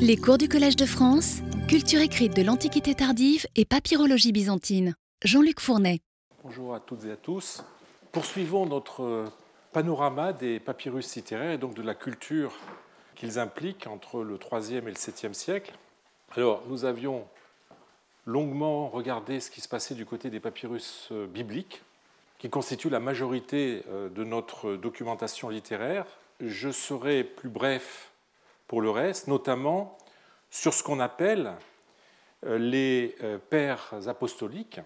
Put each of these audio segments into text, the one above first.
Les cours du Collège de France, culture écrite de l'Antiquité tardive et papyrologie byzantine. Jean-Luc Fournet. Bonjour à toutes et à tous. Poursuivons notre panorama des papyrus littéraires et donc de la culture qu'ils impliquent entre le 3e et le 7e siècle. Alors, nous avions longuement regardé ce qui se passait du côté des papyrus euh, bibliques, qui constituent la majorité euh, de notre documentation littéraire. Je serai plus bref pour le reste, notamment sur ce qu'on appelle euh, les pères apostoliques,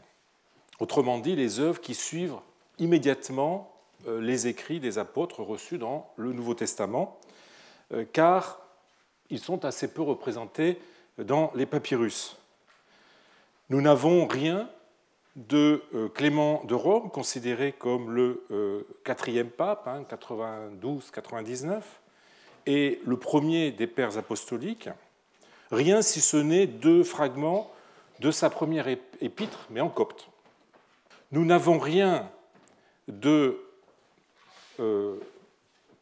autrement dit les œuvres qui suivent immédiatement les écrits des apôtres reçus dans le Nouveau Testament, car ils sont assez peu représentés dans les papyrus. Nous n'avons rien de euh, Clément de Rome, considéré comme le euh, quatrième pape, 92-99, hein, et le premier des pères apostoliques, rien si ce n'est deux fragments de sa première épître, mais en copte. Nous n'avons rien de euh,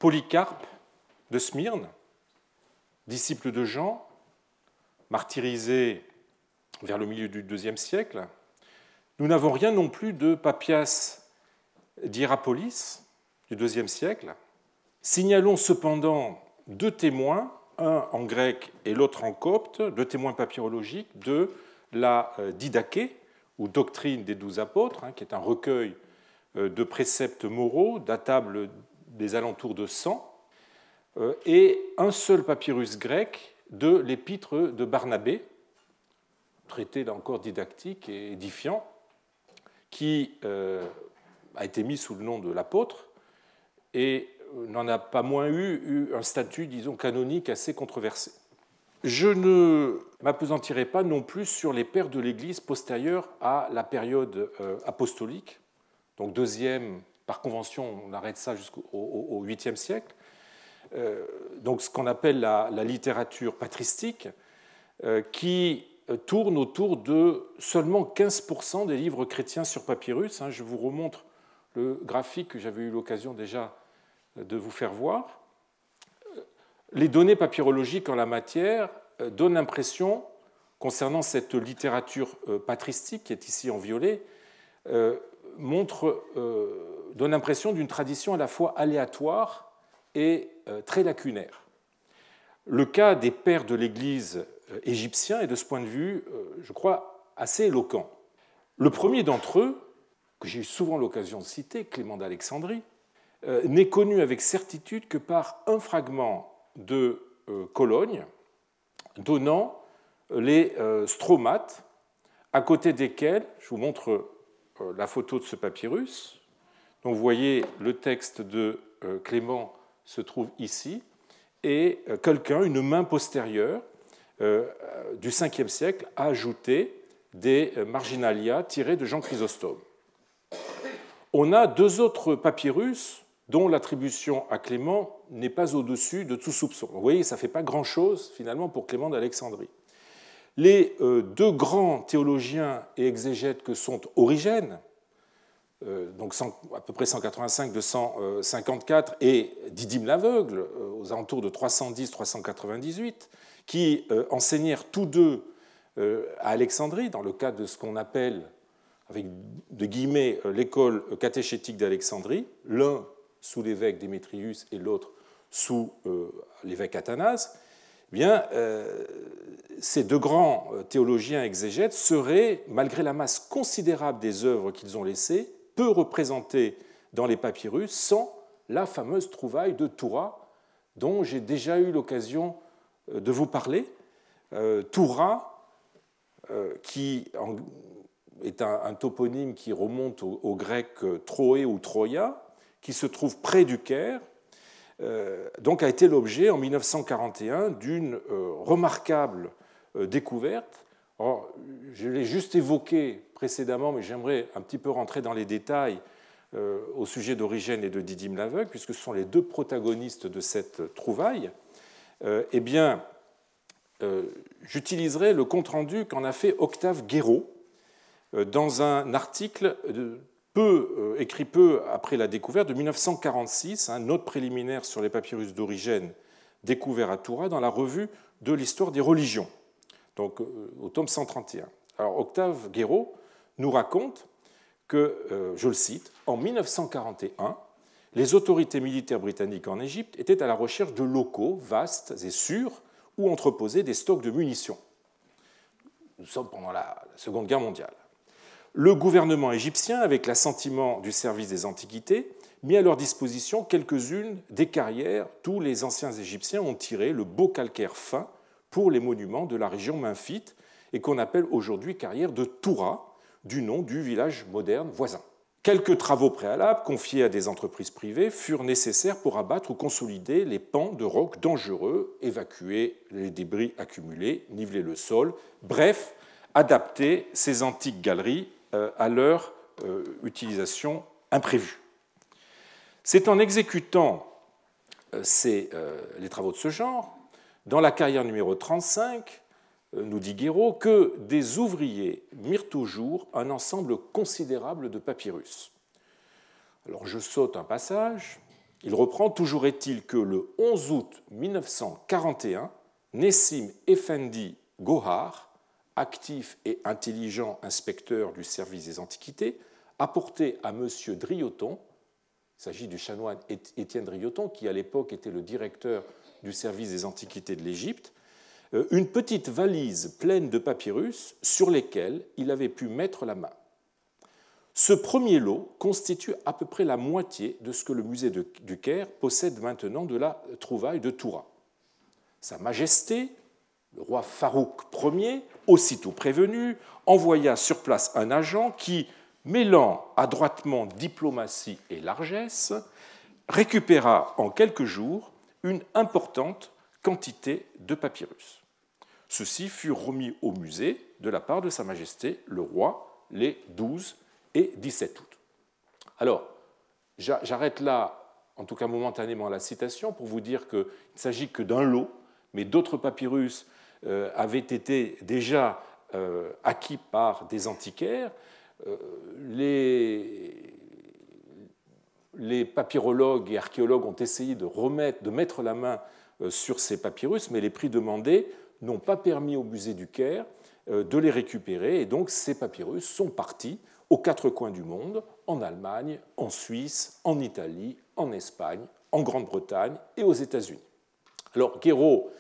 Polycarpe de Smyrne, disciple de Jean, martyrisé vers le milieu du IIe siècle. Nous n'avons rien non plus de Papias d'Hierapolis du IIe siècle. Signalons cependant deux témoins, un en grec et l'autre en copte, deux témoins papyrologiques de la euh, Didaché, ou Doctrine des douze apôtres, hein, qui est un recueil euh, de préceptes moraux datables des alentours de 100, euh, et un seul papyrus grec de l'épître de Barnabé, traité encore didactique et édifiant, qui a été mis sous le nom de l'apôtre et n'en a pas moins eu, un statut, disons, canonique assez controversé. Je ne m'apesantirai pas non plus sur les pères de l'Église postérieurs à la période euh, apostolique, donc deuxième, par convention, on arrête ça jusqu'au 8e siècle, euh, donc ce qu'on appelle la, la, littérature patristique, qui euh, tourne autour de seulement 15% des livres chrétiens sur papyrus. Hein. Je vous remontre le graphique que j'avais eu l'occasion déjà de vous faire voir. Euh, les données papyrologiques en la matière euh, donnent l'impression, concernant cette littérature patristique qui est ici en violet, montre, donne l'impression d'une tradition à la fois aléatoire et très lacunaire. Le cas des pères de l'Église euh, égyptien est de ce point de vue, euh, je crois, assez éloquent. Le premier d'entre eux, que j'ai eu souvent l'occasion de citer, Clément d'Alexandrie, euh, n'est connu avec certitude que par un fragment de Cologne donnant les stromates à côté desquels, je vous montre la photo de ce papyrus, donc vous voyez le texte de Clément se trouve ici, et quelqu'un, une main postérieure, euh, du 5e siècle a ajouté des marginalia tirés de Jean Chrysostome. On a deux autres papyrus dont l'attribution à Clément n'est pas au-dessus de tout soupçon. Vous voyez, ça ne fait pas grand-chose finalement pour Clément d'Alexandrie. Les euh, deux grands théologiens et exégètes que sont Origène, euh, donc à peu près 185-254, et Didyme l'aveugle, aux alentours de 310-398, qui euh, enseignèrent tous deux euh, à Alexandrie, dans le cadre de ce qu'on appelle, avec de guillemets, euh, l'école catéchétique d'Alexandrie, l'un sous l'évêque Démétrius et l'autre sous l'évêque Athanase, eh bien, ces deux grands théologiens exégètes seraient, malgré la masse considérable des œuvres qu'ils ont laissées, peu représentés dans les papyrus sans la fameuse trouvaille de Toura, dont j'ai déjà eu l'occasion euh, de vous parler. Euh, Toura, euh, qui est un, toponyme qui remonte au, grec Troé ou Troia, qui se trouve près du Caire, donc a été l'objet en 1941 d'une remarquable découverte. je l'ai juste évoqué précédemment, mais j'aimerais un petit peu rentrer dans les détails au sujet d'Origène et de Didyme l'aveugle, puisque ce sont les deux protagonistes de cette trouvaille. Euh, eh bien, euh, j'utiliserai le compte-rendu qu'en a fait Octave Guéraud euh, dans un article peu, écrit peu après la découverte de 1946, un note préliminaire sur les papyrus d'origine découvert à Toura dans la revue de l'histoire des religions, donc euh, au tome 131. Alors Octave Guéraud nous raconte que, euh, je le cite, en 1941, les autorités militaires britanniques en Égypte étaient à la recherche de locaux vastes et sûrs où entreposer des stocks de munitions. Nous sommes pendant la Seconde Guerre mondiale. Le gouvernement égyptien, avec l'assentiment du service des Antiquités, mit à leur disposition quelques-unes des carrières d'où les anciens Égyptiens ont tiré le beau calcaire fin pour les monuments de la région memphite et qu'on appelle aujourd'hui carrière de Toura, du nom du village moderne voisin. Quelques travaux préalables confiés à des entreprises privées furent nécessaires pour abattre ou consolider les pans de rocs dangereux, évacuer les débris accumulés, niveler le sol, bref, adapter ces antiques galeries à leur euh, utilisation imprévue. C'est en exécutant euh, les travaux de ce genre, dans la carrière numéro 35, nous dit Guéraud, que des ouvriers mirent au jour un ensemble considérable de papyrus. Alors je saute un passage. Il reprend Toujours est-il que le 11 août 1941, Nessim Effendi Gohar, actif et intelligent inspecteur du service des antiquités, apportait à M. Drioton, il s'agit du chanoine Étienne Drioton, qui à l'époque était le directeur du service des antiquités de l'Égypte, euh, une petite valise pleine de papyrus sur lesquels il avait pu mettre la main. Ce premier lot constitue à peu près la moitié de ce que le musée du Caire possède maintenant de la trouvaille de Toura. Sa Majesté, le roi Farouk Ier, aussitôt prévenu, envoya sur place un agent qui, mêlant adroitement diplomatie et largesse, récupéra en quelques jours une importante quantité de papyrus. Ceci fut remis au musée de la part de Sa Majesté le roi les 12 et 17 août. Alors, j'arrête là, en tout cas momentanément, la citation pour vous dire qu'il ne s'agit que d'un lot, mais d'autres papyrus euh, avaient été déjà euh, acquis par des antiquaires. Euh, les, les papyrologues et archéologues ont essayé de remettre, de mettre la main sur ces papyrus, mais les prix demandés n'ont pas permis au musée du Caire de les récupérer, et donc ces papyrus sont partis aux quatre coins du monde, en Allemagne, en Suisse, en Italie, en Espagne, en Grande-Bretagne et aux États-Unis. Alors Guéraud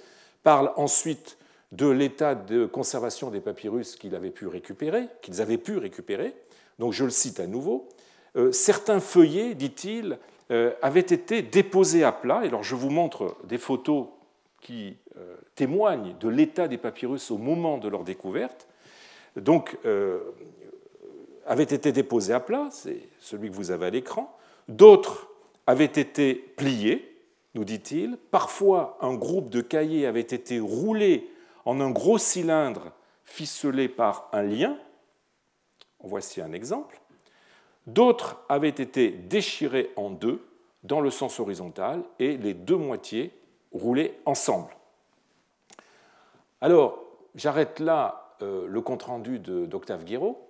parle ensuite de l'état de conservation des papyrus qu'il avait pu récupérer, qu'ils avaient pu récupérer. Donc je le cite à nouveau. Euh, certains feuillets, dit-il, euh, avaient été déposés à plat. alors je vous montre des photos qui euh, témoignent de l'état des papyrus au moment de leur découverte. Donc avaient été déposés à plat, c'est celui que vous avez à l'écran. D'autres avaient été pliés, nous dit-il. Parfois, un groupe de cahiers avait été roulé en un gros cylindre ficelé par un lien. Voici un exemple. D'autres avaient été déchirés en deux dans le sens horizontal et les deux moitiés roulées ensemble. Alors, j'arrête là euh, le compte-rendu d'Octave Guiraud.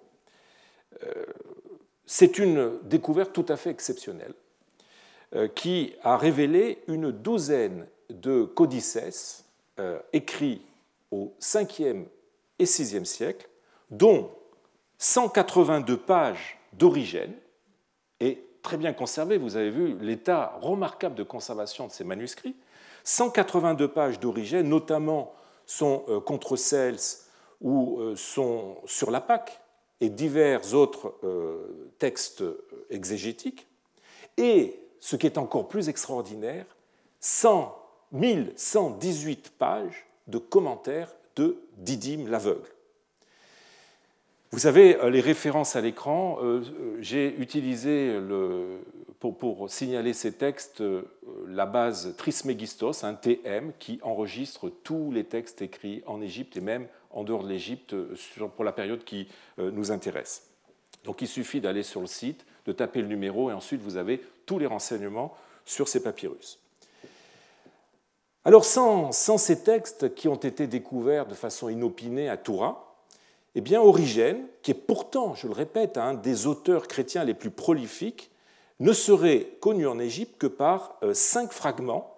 Euh, c'est une découverte tout à fait exceptionnelle euh, qui a révélé une douzaine de codices écrits au 5e et 6e siècle, dont 182 pages d'origine, et très bien conservées, vous avez vu l'état remarquable de conservation de ces manuscrits, 182 pages d'origine, notamment sont contre Cels ou sont sur la Pâque, et divers autres euh, textes exégétiques, et ce qui est encore plus extraordinaire, 100, 1118 pages de commentaires de Didyme l'aveugle. Vous savez, euh, les références à l'écran, euh, j'ai utilisé le, pour, signaler ces textes la base Trismegistos, un TM, qui enregistre tous les textes écrits en Égypte et même en dehors de l'Égypte pour la période qui euh, nous intéresse. Donc il suffit d'aller sur le site, de taper le numéro et ensuite vous avez tous les renseignements sur ces papyrus. Alors sans, ces textes qui ont été découverts de façon inopinée à Toura, eh Origène, qui est pourtant, je le répète, un des auteurs chrétiens les plus prolifiques, ne serait connu en Égypte que par euh, cinq fragments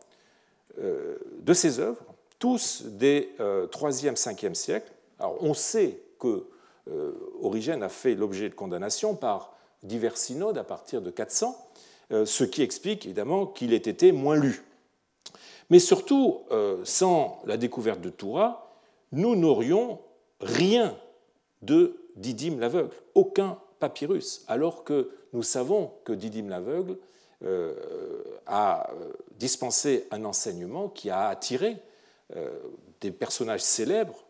de ces œuvres, tous des 3e, 5e siècles. Alors on sait que Origène a fait l'objet de condamnation par divers synodes à partir de 400, ce qui explique évidemment qu'il ait été moins lu. Mais surtout, sans la découverte de Toura, nous n'aurions rien de Didyme l'aveugle, aucun papyrus, alors que nous savons que Didyme l'aveugle euh, a euh, dispensé un enseignement qui a attiré euh, des personnages célèbres.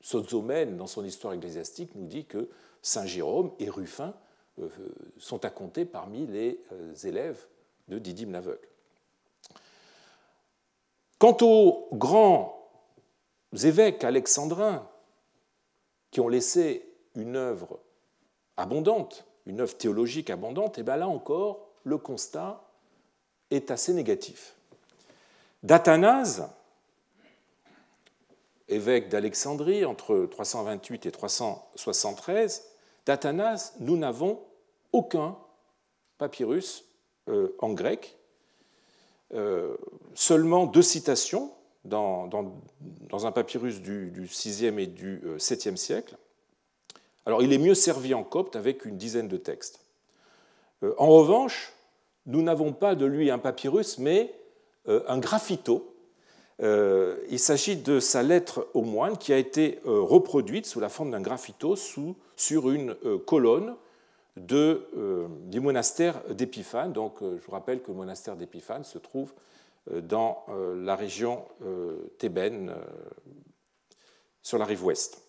Sozomène, dans son histoire ecclésiastique, nous dit que Saint Jérôme et Ruffin sont à compter parmi les élèves de Didyme l'aveugle. Quant aux grands évêques alexandrins qui ont laissé une œuvre abondante, une œuvre théologique abondante, et bien là encore, le constat est assez négatif. D'Athanase, évêque d'Alexandrie entre 328 et 373, d'Athanase, nous n'avons aucun papyrus euh, en grec, euh, seulement deux citations dans, un papyrus du, du, 6e et du 7e euh, siècle. Alors il est mieux servi en copte avec une dizaine de textes. Euh, en revanche, nous n'avons pas de lui un papyrus, mais un graffito. Il s'agit de sa lettre au moine qui a été reproduite sous la forme d'un graffito sur une colonne du monastère d'Épiphane. Donc, je vous rappelle que le monastère d'Épiphane se trouve euh, dans euh, la région euh, thébaine, sur la rive ouest.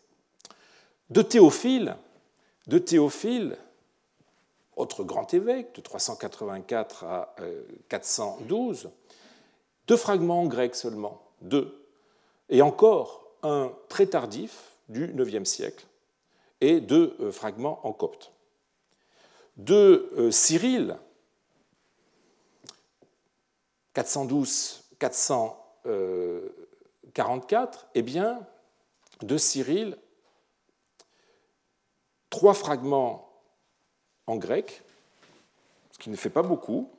De Théophile, de Théophile, autre grand évêque de 384 à 412, deux fragments en grec seulement, deux, et encore un très tardif du IXe siècle, et deux fragments en copte. De Cyril, 412-444, eh bien, de Cyril, trois fragments en grec, ce qui ne fait pas beaucoup,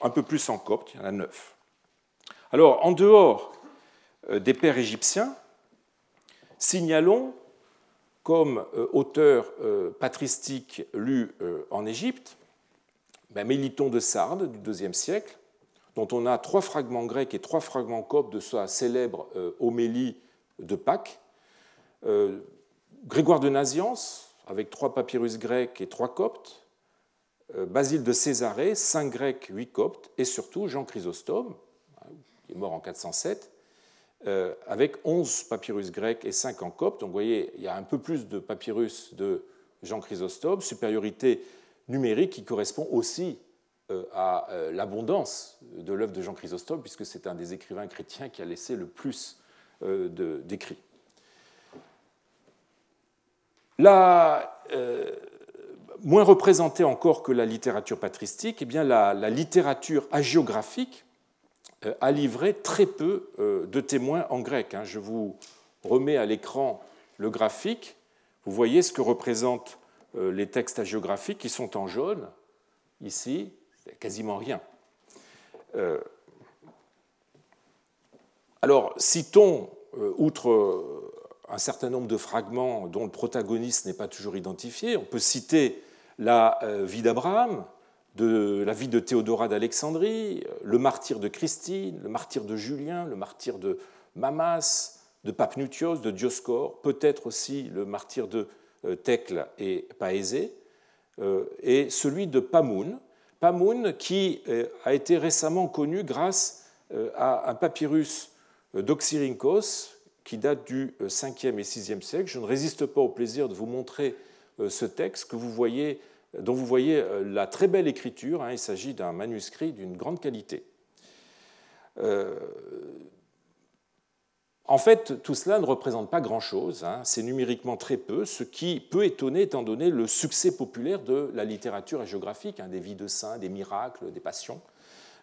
un peu plus en copte, il y en a neuf. Alors, en dehors euh, des pères égyptiens, signalons comme euh, auteur euh, patristique lu en Égypte, ben, Méliton de Sardes du IIe siècle, dont on a trois fragments grecs et trois fragments coptes de sa célèbre euh, homélie de Pâques. Euh, Grégoire de Naziance, avec trois papyrus grecs et trois coptes. Euh, Basile de Césarée, cinq grecs, huit coptes. Et surtout Jean Chrysostome, qui est mort en 407, avec onze papyrus grecs et cinq en copte. Donc vous voyez, il y a un peu plus de papyrus de Jean Chrysostome, supériorité numérique qui correspond aussi euh, à euh, l'abondance de l'œuvre de Jean Chrysostome, puisque c'est un des écrivains chrétiens qui a laissé le plus euh, d'écrits. La, moins représentée encore que la littérature patristique, eh bien la littérature hagiographique a livré très peu de témoins en grec. Hein. Je vous remets à l'écran le graphique. Vous voyez ce que représentent les textes hagiographiques qui sont en jaune, ici, quasiment rien. Euh, alors, citons, euh, outre euh, un certain nombre de fragments dont le protagoniste n'est pas toujours identifié, on peut citer la vie d'Abraham, de la vie de Théodora d'Alexandrie, le martyr de Christine, le martyr de Julien, le martyr de Mamas, de Papnutios, de Dioscore, peut-être aussi le martyr de Thècle et Paésée, et celui de Pamoun, Pamoun, qui euh, a été récemment connu grâce euh, à un papyrus euh, d'Oxyrhynchos qui date du 5e et 6e siècle. Je ne résiste pas au plaisir de vous montrer ce texte que vous voyez, dont vous voyez la très belle écriture. Hein. Il s'agit d'un manuscrit d'une grande qualité. En fait, tout cela ne représente pas grand-chose, hein. c'est numériquement très peu, ce qui peut étonner étant donné le succès populaire de la littérature géographique, hein, des vies de saints, des miracles, des passions.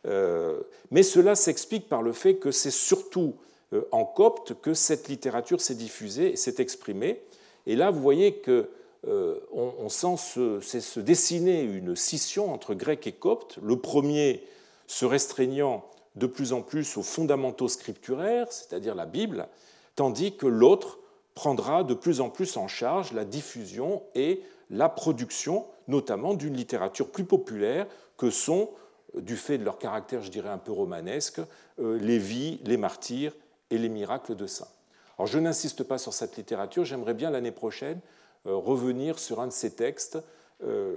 Euh, mais cela s'explique par le fait que c'est surtout euh, en copte que cette littérature s'est diffusée et s'est exprimée. Et là, vous voyez qu'on euh, on sent se, se, dessiner une scission entre grec et copte, le premier se restreignant de plus en plus aux fondamentaux scripturaires, c'est-à-dire la Bible, tandis que l'autre prendra de plus en plus en charge la diffusion et la production, notamment d'une littérature plus populaire que sont, du fait de leur caractère, je dirais, un peu romanesque, euh, les vies, les martyrs et les miracles de saints. Alors je n'insiste pas sur cette littérature, j'aimerais bien l'année prochaine revenir sur un de ces textes, euh,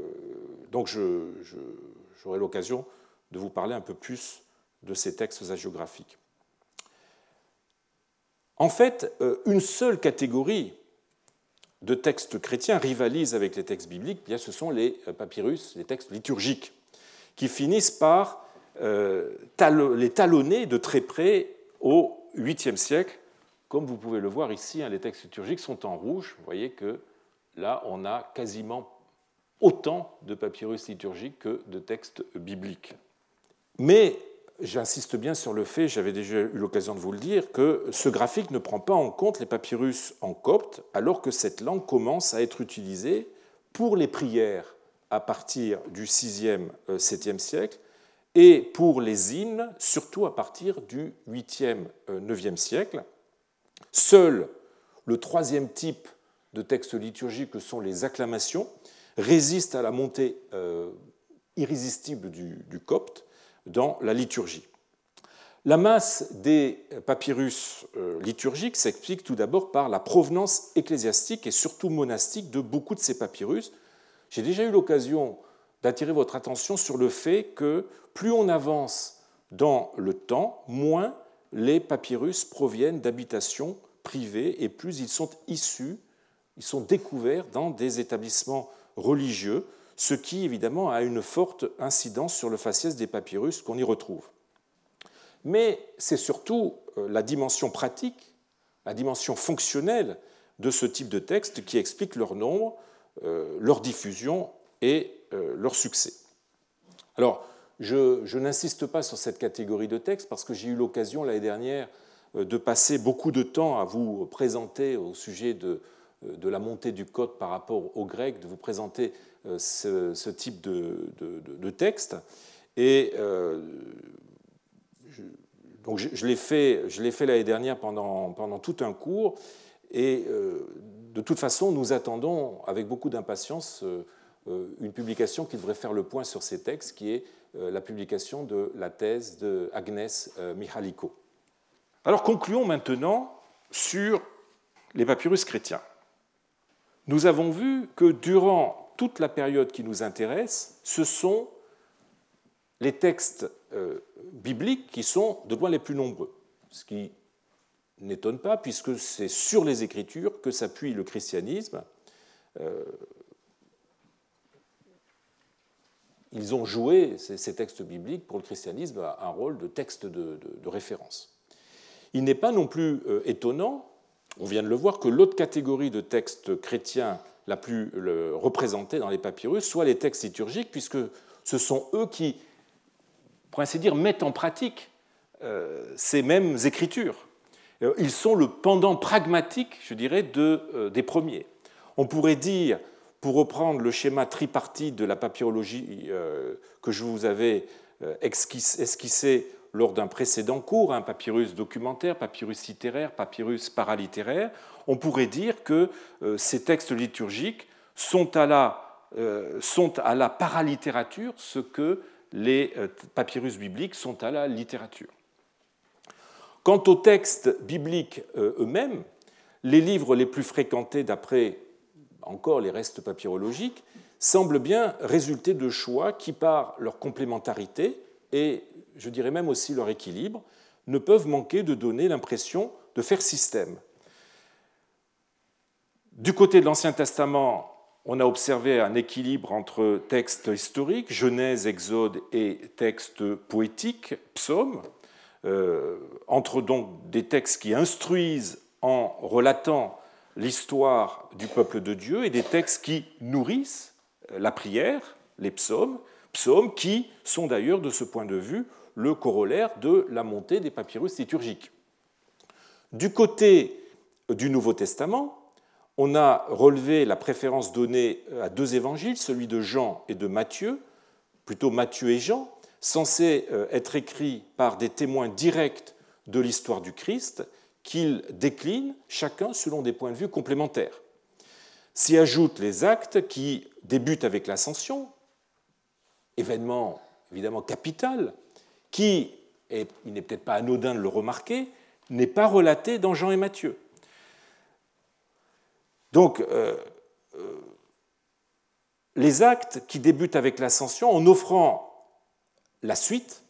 donc j'aurai l'occasion de vous parler un peu plus de ces textes hagiographiques. En fait, euh, une seule catégorie de textes chrétiens rivalise avec les textes bibliques, bien ce sont les euh, papyrus, les textes liturgiques, qui finissent par euh, les talonner de très près au 8e siècle. Comme vous pouvez le voir ici, hein, les textes liturgiques sont en rouge. Voyez que là, on a quasiment autant de papyrus liturgiques que de textes bibliques. Mais j'insiste bien sur le fait, j'avais déjà eu l'occasion de vous le dire, que ce graphique ne prend pas en compte les papyrus en copte, alors que cette langue commence à être utilisée pour les prières à partir du 6e, 7e euh, siècle, et pour les hymnes, surtout à partir du 8e, 9e euh, siècle. Seul le troisième type de texte liturgique, que sont les acclamations, résiste à la montée euh, irrésistible du copte, dans la liturgie. La masse des papyrus euh, liturgiques s'explique tout d'abord par la provenance ecclésiastique et surtout monastique de beaucoup de ces papyrus. J'ai déjà eu l'occasion d'attirer votre attention sur le fait que plus on avance dans le temps, moins les papyrus proviennent d'habitations privées et plus ils sont issus, ils sont découverts dans des établissements religieux, ce qui évidemment a une forte incidence sur le faciès des papyrus qu'on y retrouve. Mais c'est surtout euh, la dimension pratique, la dimension fonctionnelle de ce type de texte qui explique leur nombre, euh, leur diffusion et euh, leur succès. Alors, je, n'insiste pas sur cette catégorie de textes parce que j'ai eu l'occasion l'année dernière de passer beaucoup de temps à vous présenter au sujet de, de la montée du code par rapport au grec, de vous présenter euh, ce, type de, texte. Et euh, je, je, l'ai fait, l'année dernière pendant, pendant tout un cours. Et euh, de toute façon, nous attendons avec beaucoup d'impatience une publication qui devrait faire le point sur ces textes, qui est la publication de la thèse de Agnès. Alors concluons maintenant sur les papyrus chrétiens. Nous avons vu que durant toute la période qui nous intéresse, ce sont les textes euh, bibliques qui sont de loin les plus nombreux. Ce qui n'étonne pas, puisque c'est sur les Écritures que s'appuie le christianisme. Euh, ils ont joué, ces textes bibliques, pour le christianisme, un rôle de texte de, référence. Il n'est pas non plus euh, étonnant, on vient de le voir, que l'autre catégorie de textes chrétiens la plus représentée dans les papyrus, soit les textes liturgiques, puisque ce sont eux qui, pour ainsi dire, mettent en pratique euh, ces mêmes écritures. Euh, ils sont le pendant pragmatique, je dirais, euh, des premiers. On pourrait dire, pour reprendre le schéma tripartite de la papyrologie que je vous avais esquissé lors d'un précédent cours, un papyrus documentaire, papyrus littéraire, papyrus paralittéraire, on pourrait dire que euh, ces textes liturgiques sont à la, euh, sont à la paralittérature ce que les euh, papyrus bibliques sont à la littérature. Quant aux textes bibliques eux-mêmes, les livres les plus fréquentés d'après encore les restes papyrologiques semblent bien résulter de choix qui, par leur complémentarité et je dirais même aussi leur équilibre, ne peuvent manquer de donner l'impression de faire système. Du côté de l'Ancien Testament, on a observé un équilibre entre textes historiques, Genèse, Exode et textes poétiques, psaumes, euh, entre donc des textes qui instruisent en relatant l'histoire du peuple de Dieu et des textes qui nourrissent la prière, les psaumes, psaumes qui sont d'ailleurs de ce point de vue le corollaire de la montée des papyrus liturgiques. Du côté du Nouveau Testament, on a relevé la préférence donnée à deux évangiles, celui de Jean et de Matthieu, plutôt Matthieu et Jean, censés être écrits par des témoins directs de l'histoire du Christ qu'ils déclinent chacun selon des points de vue complémentaires. S'y ajoutent les actes qui débutent avec l'ascension, événement évidemment capital, qui, et il n'est peut-être pas anodin de le remarquer, n'est pas relaté dans Jean et Matthieu. Donc, euh, euh, les actes qui débutent avec l'ascension, en offrant la suite,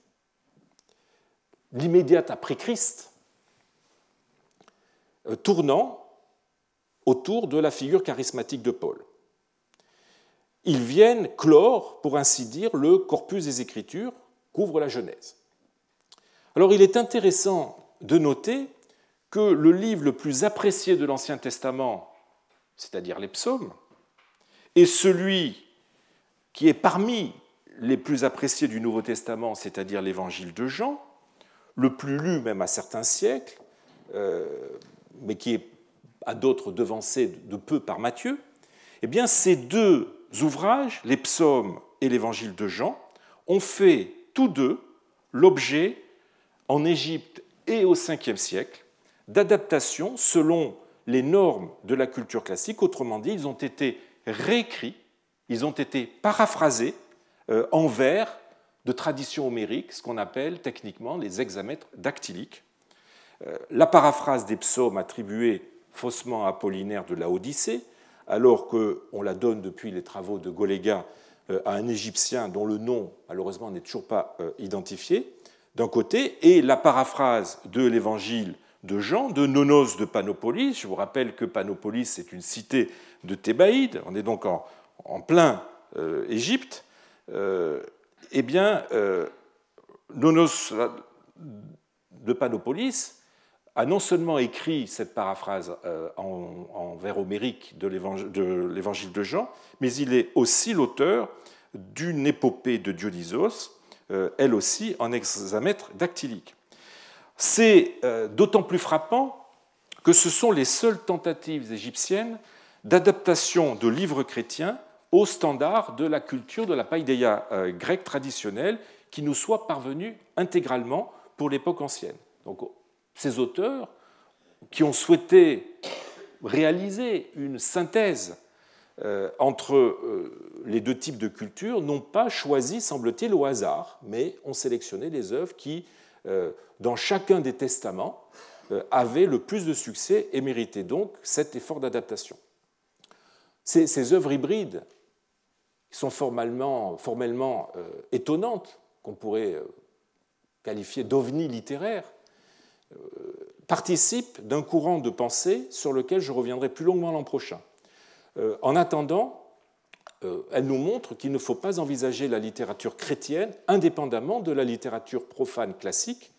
l'immédiate après Christ, euh, tournant autour de la figure charismatique de Paul. Ils viennent clore, pour ainsi dire, le corpus des Écritures qu'ouvre la Genèse. Alors il est intéressant de noter que le livre le plus apprécié de l'Ancien Testament, c'est-à-dire les psaumes, est celui qui est parmi les plus appréciés du Nouveau Testament, c'est-à-dire l'évangile de Jean, le plus lu même à certains siècles, euh, mais qui est à d'autres devancé de peu par Matthieu, eh bien ces deux ouvrages, les psaumes et l'évangile de Jean, ont fait tous deux l'objet en Égypte et au 5e siècle d'adaptations selon les normes de la culture classique. Autrement dit, ils ont été réécrits, ils ont été paraphrasés euh, en vers de tradition homérique, ce qu'on appelle techniquement les hexamètres dactyliques. Euh, la paraphrase des psaumes attribuée faussement à Apollinaire de la Odyssée, alors qu'on la donne depuis les travaux de Golega à un Égyptien dont le nom, malheureusement, n'est toujours pas identifié, d'un côté, et la paraphrase de l'évangile de Jean, de Nonos de Panopolis. Je vous rappelle que Panopolis est une cité de Thébaïde, on est donc en, plein euh, Égypte. Euh, eh bien, euh, Nonos de Panopolis a non seulement écrit cette paraphrase en, vers homérique de l'évangile de Jean, mais il est aussi l'auteur d'une épopée de Dionysos, elle aussi en hexamètre dactylique. C'est euh, d'autant plus frappant que ce sont les seules tentatives égyptiennes d'adaptation de livres chrétiens aux standards de la culture de la païdéia euh, grecque traditionnelle qui nous soient parvenus intégralement pour l'époque ancienne. Ces auteurs qui ont souhaité réaliser une synthèse euh, entre les deux types de cultures n'ont pas choisi, semble-t-il, au hasard, mais ont sélectionné les œuvres qui euh, dans chacun des testaments euh, avait le plus de succès et méritait donc cet effort d'adaptation. Ces, œuvres hybrides, sont formellement, formellement euh, étonnantes, qu'on pourrait qualifier d'ovnis littéraires, participent d'un courant de pensée sur lequel je reviendrai plus longuement l'an prochain. En attendant, elle nous montre qu'il ne faut pas envisager la littérature chrétienne indépendamment de la littérature profane classique,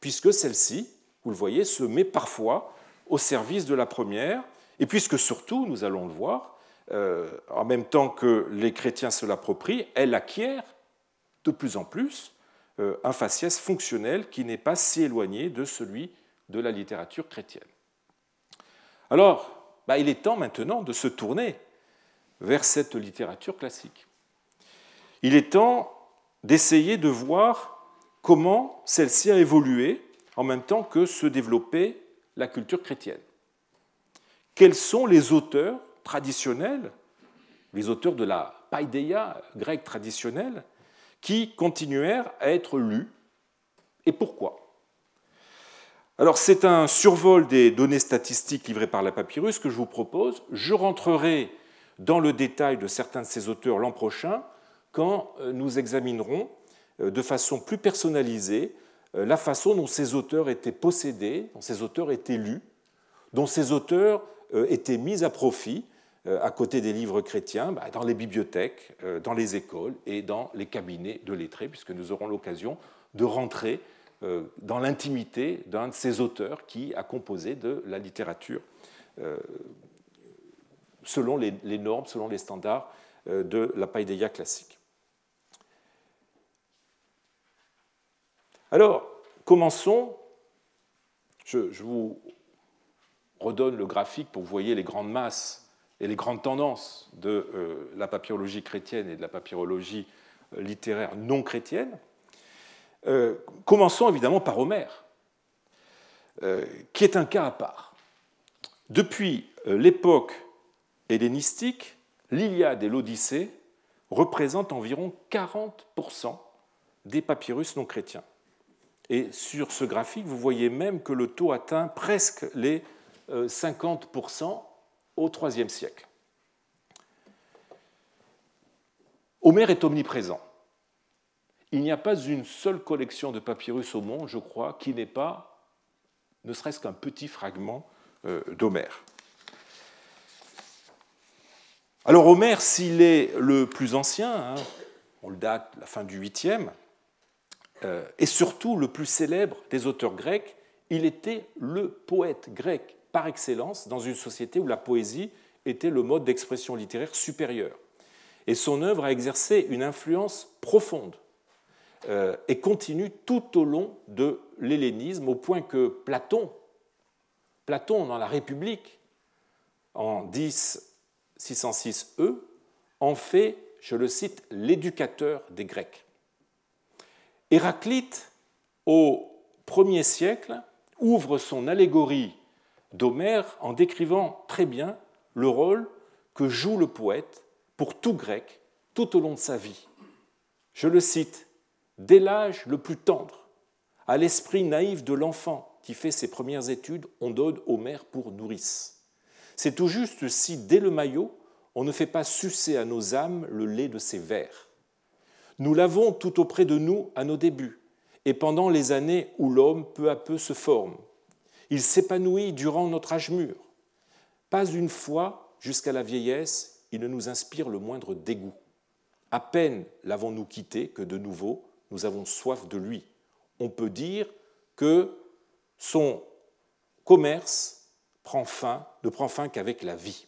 puisque celle-ci, vous le voyez, se met parfois au service de la première, et puisque surtout, nous allons le voir, euh, en même temps que les chrétiens se l'approprient, elle acquiert de plus en plus euh, un faciès fonctionnel qui n'est pas si éloigné de celui de la littérature chrétienne. Alors, bah, il est temps maintenant de se tourner vers cette littérature classique. Il est temps d'essayer de voir comment celle-ci a évolué en même temps que se développait la culture chrétienne. Quels sont les auteurs traditionnels, les auteurs de la païdéia grecque traditionnelle, qui continuèrent à être lus et pourquoi alors c'est un survol des données statistiques livrées par la papyrus que je vous propose. Je rentrerai dans le détail de certains de ces auteurs l'an prochain quand euh, nous examinerons euh, de façon plus personnalisée euh, la façon dont ces auteurs étaient possédés, dont ces auteurs étaient lus, dont ces auteurs étaient mis à profit à côté des livres chrétiens, bah, dans les bibliothèques, dans les écoles et dans les cabinets de lettrés, puisque nous aurons l'occasion de rentrer dans l'intimité d'un de ces auteurs qui a composé de la littérature selon les normes, selon les standards de la païdéia classique. Alors, commençons. Je, vous redonne le graphique pour que vous voyez les grandes masses et les grandes tendances de euh, la papyrologie chrétienne et de la papyrologie euh, littéraire non chrétienne. Euh, commençons évidemment par Homère, qui est un cas à part. Depuis l'époque hellénistique, l'Iliade et l'Odyssée représentent environ 40% des papyrus non chrétiens. Et sur ce graphique, vous voyez même que le taux atteint presque les 50% au IIIe siècle. Homère est omniprésent. Il n'y a pas une seule collection de papyrus au monde, je crois, qui n'ait pas ne serait-ce qu'un petit fragment euh, d'Homère. Alors Homère, s'il est le plus ancien, hein, on le date la fin du 8e, euh, et surtout le plus célèbre des auteurs grecs, il était le poète grec par excellence dans une société où la poésie était le mode d'expression littéraire supérieur. Et son œuvre a exercé une influence profonde euh, et continue tout au long de l'hellénisme, au point que Platon, Platon dans la République, en 10 606 E, en fait, je le cite, l'éducateur des Grecs. Héraclite, au premier siècle, ouvre son allégorie d'Homère en décrivant très bien le rôle que joue le poète pour tout grec tout au long de sa vie. Je le cite, dès l'âge le plus tendre, à l'esprit naïf de l'enfant qui fait ses premières études, on donne Homère pour nourrice. C'est tout juste si, dès le maillot, on ne fait pas sucer à nos âmes le lait de ses vers. Nous l'avons tout auprès de nous à nos débuts, et pendant les années où l'homme peu à peu se forme. Il s'épanouit durant notre âge mûr. Pas une fois, jusqu'à la vieillesse, il ne nous inspire le moindre dégoût. À peine l'avons-nous quitté que de nouveau, nous avons soif de lui. On peut dire que son commerce prend fin, ne prend fin qu'avec la vie.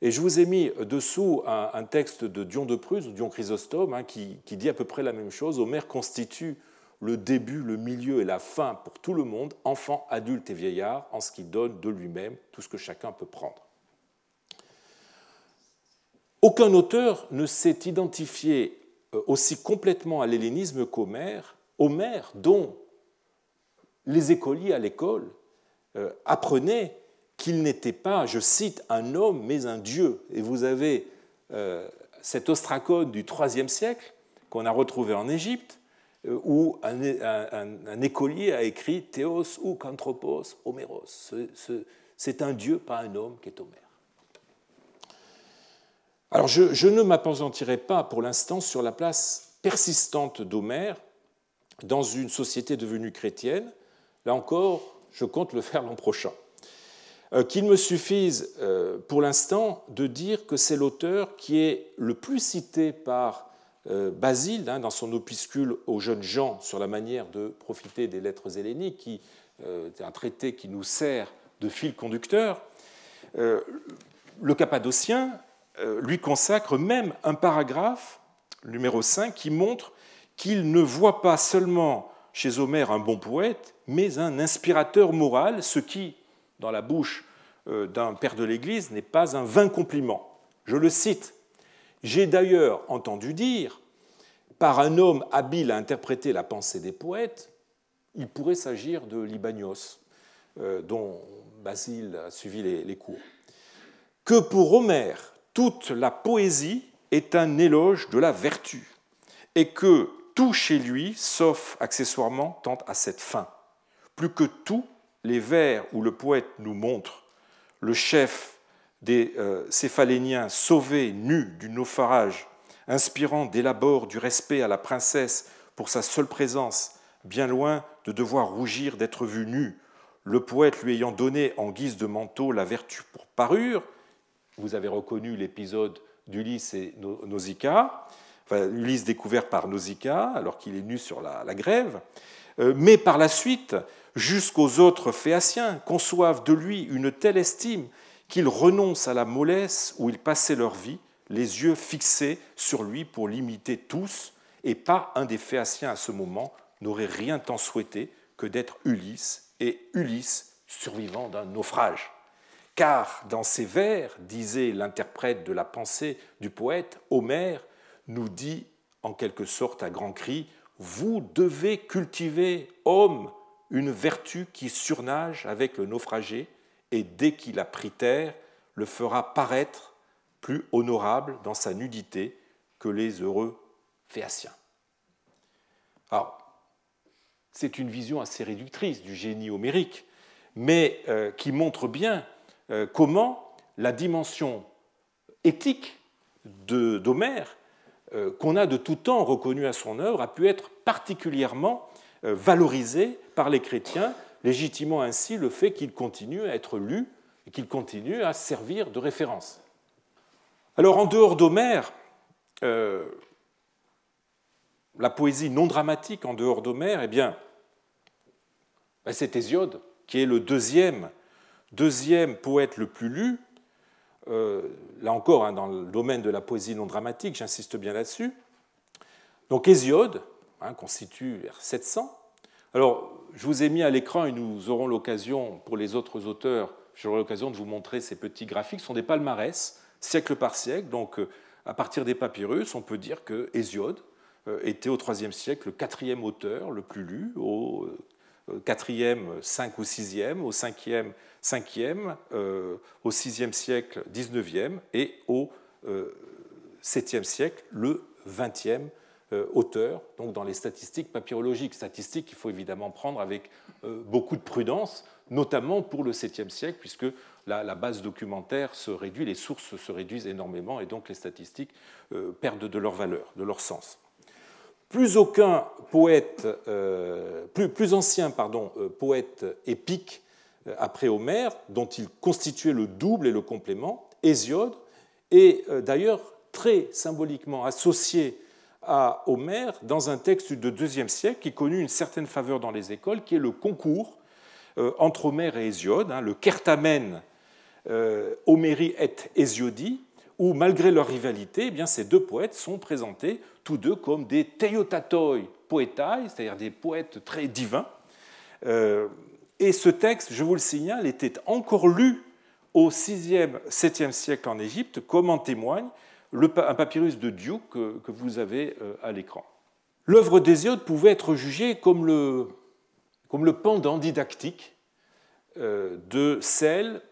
Et je vous ai mis dessous un, texte de Dion de Prusse, Dion Chrysostome, hein, qui, qui, dit à peu près la même chose. Homère constitue le début, le milieu et la fin pour tout le monde, enfants, adultes et vieillards, en ce qui donne de lui-même tout ce que chacun peut prendre. Aucun auteur ne s'est identifié euh, aussi complètement à l'hellénisme qu'Homère, Homère dont les écoliers à l'école euh, apprenaient qu'il n'était pas, je cite, un homme, mais un dieu. Et vous avez euh, cet ostracone du IIIe siècle qu'on a retrouvé en Égypte, où un, écolier a écrit Théos ou Kanthropos Homéros. C'est un dieu, pas un homme, qui est Homère. Alors je, je ne m'appesantirai pas pour l'instant sur la place persistante d'Homère dans une société devenue chrétienne. Là encore, je compte le faire l'an prochain. Euh, qu'il me suffise euh, pour l'instant de dire que c'est l'auteur qui est le plus cité par euh, Basile hein, dans son opuscule aux jeunes gens sur la manière de profiter des lettres helléniques, qui est un traité qui nous sert de fil conducteur. Le Cappadocien lui consacre même un paragraphe, numéro 5, qui montre qu'il ne voit pas seulement chez Homère un bon poète, mais un inspirateur moral, ce qui, dans la bouche euh, d'un père de l'Église n'est pas un vain compliment. Je le cite. J'ai d'ailleurs entendu dire, par un homme habile à interpréter la pensée des poètes, il pourrait s'agir de Libanios, euh, dont Basile a suivi les cours, que pour Homère, toute la poésie est un éloge de la vertu, et que tout chez lui, sauf accessoirement, tente à cette fin. Plus que tout, les vers où le poète nous montre le chef des euh, Céphaléniens sauvé nu du naufrage, inspirant dès l'abord du respect à la princesse pour sa seule présence, bien loin de devoir rougir d'être vu nu, le poète lui ayant donné en guise de manteau la vertu pour parure, vous avez reconnu l'épisode d'Ulysse et Nausicaa, enfin, Ulysse découvert par Nausicaa alors qu'il est nu sur la grève, euh, mais par la suite, jusqu'aux autres Phéaciens conçoivent de lui une telle estime qu'ils renoncent à la mollesse où ils passaient leur vie, les yeux fixés sur lui pour l'imiter tous, et pas un des Phéaciens à ce moment n'aurait rien tant souhaité que d'être Ulysse, et Ulysse survivant d'un naufrage. Car dans ces vers, disait l'interprète de la pensée du poète, Homère nous dit en quelque sorte à grands cris vous devez cultiver, homme, une vertu qui surnage avec le naufragé, et dès qu'il a pris terre, le fera paraître plus honorable dans sa nudité que les heureux phéaciens. Alors, c'est une vision assez réductrice du génie homérique, mais euh, qui montre bien euh, comment la dimension éthique d'Homère, euh, qu'on a de tout temps reconnue à son œuvre, a pu être particulièrement valorisée par les chrétiens, légitimant ainsi le fait qu'il continue à être lu et qu'il continue à servir de référence. Alors en dehors d'Homère, la poésie non dramatique en dehors d'Homère, eh bien, ben, c'est Hésiode qui est le deuxième, deuxième poète le plus lu. Euh, là encore, hein, dans le domaine de la poésie non dramatique, j'insiste bien là-dessus. Donc Hésiode hein, constitue vers 700. Alors, je vous ai mis à l'écran et nous aurons l'occasion, pour les autres auteurs, j'aurai l'occasion de vous montrer ces petits graphiques. Ce sont des palmarès, siècle par siècle. Donc, euh, à partir des papyrus, on peut dire que Hésiode euh, était au IIIe siècle le quatrième auteur le plus lu, au euh, quatrième, cinq ou sixième, au cinquième, cinquième, euh, au sixième siècle, dix-neuvième, et au euh, septième siècle, le vingtième auteur, donc dans les statistiques papyrologiques. Statistiques qu'il faut évidemment prendre avec beaucoup de prudence, notamment pour le septième siècle, puisque la, base documentaire se réduit, les sources se réduisent énormément, et donc les statistiques perdent de leur valeur, de leur sens plus aucun poète, euh, plus, ancien pardon, euh, poète épique euh, après Homère, dont il constituait le double et le complément, Hésiode, est d'ailleurs très symboliquement associé à Homère dans un texte du IIe siècle qui connut une certaine faveur dans les écoles, qui est le concours entre Homère et Hésiode, hein, le Kertamen Homéri et Hésiodi, où malgré leur rivalité, eh bien, ces deux poètes sont présentés tous deux comme des theiotatoi poetai, c'est-à-dire des poètes très divins. Euh, et ce texte, je vous le signale, était encore lu au 6e, 7e siècle en Égypte, comme en un papyrus de Diou que, vous avez euh, à l'écran. L'œuvre d'Hésiode pouvait être jugée comme le, pendant didactique euh, de celle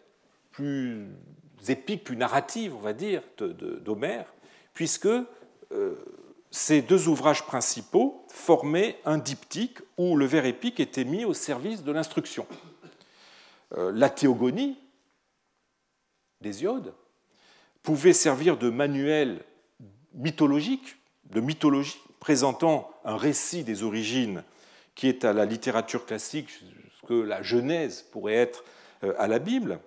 plus épique, plus narrative, on va dire, d'Homère, puisque ces deux ouvrages principaux formaient un diptyque où le vers épique était mis au service de l'instruction. Euh, la théogonie d'Hésiode pouvait servir de manuel mythologique, de mythologie, présentant un récit des origines qui est à la littérature classique ce que la Genèse pourrait être euh, à la Bible.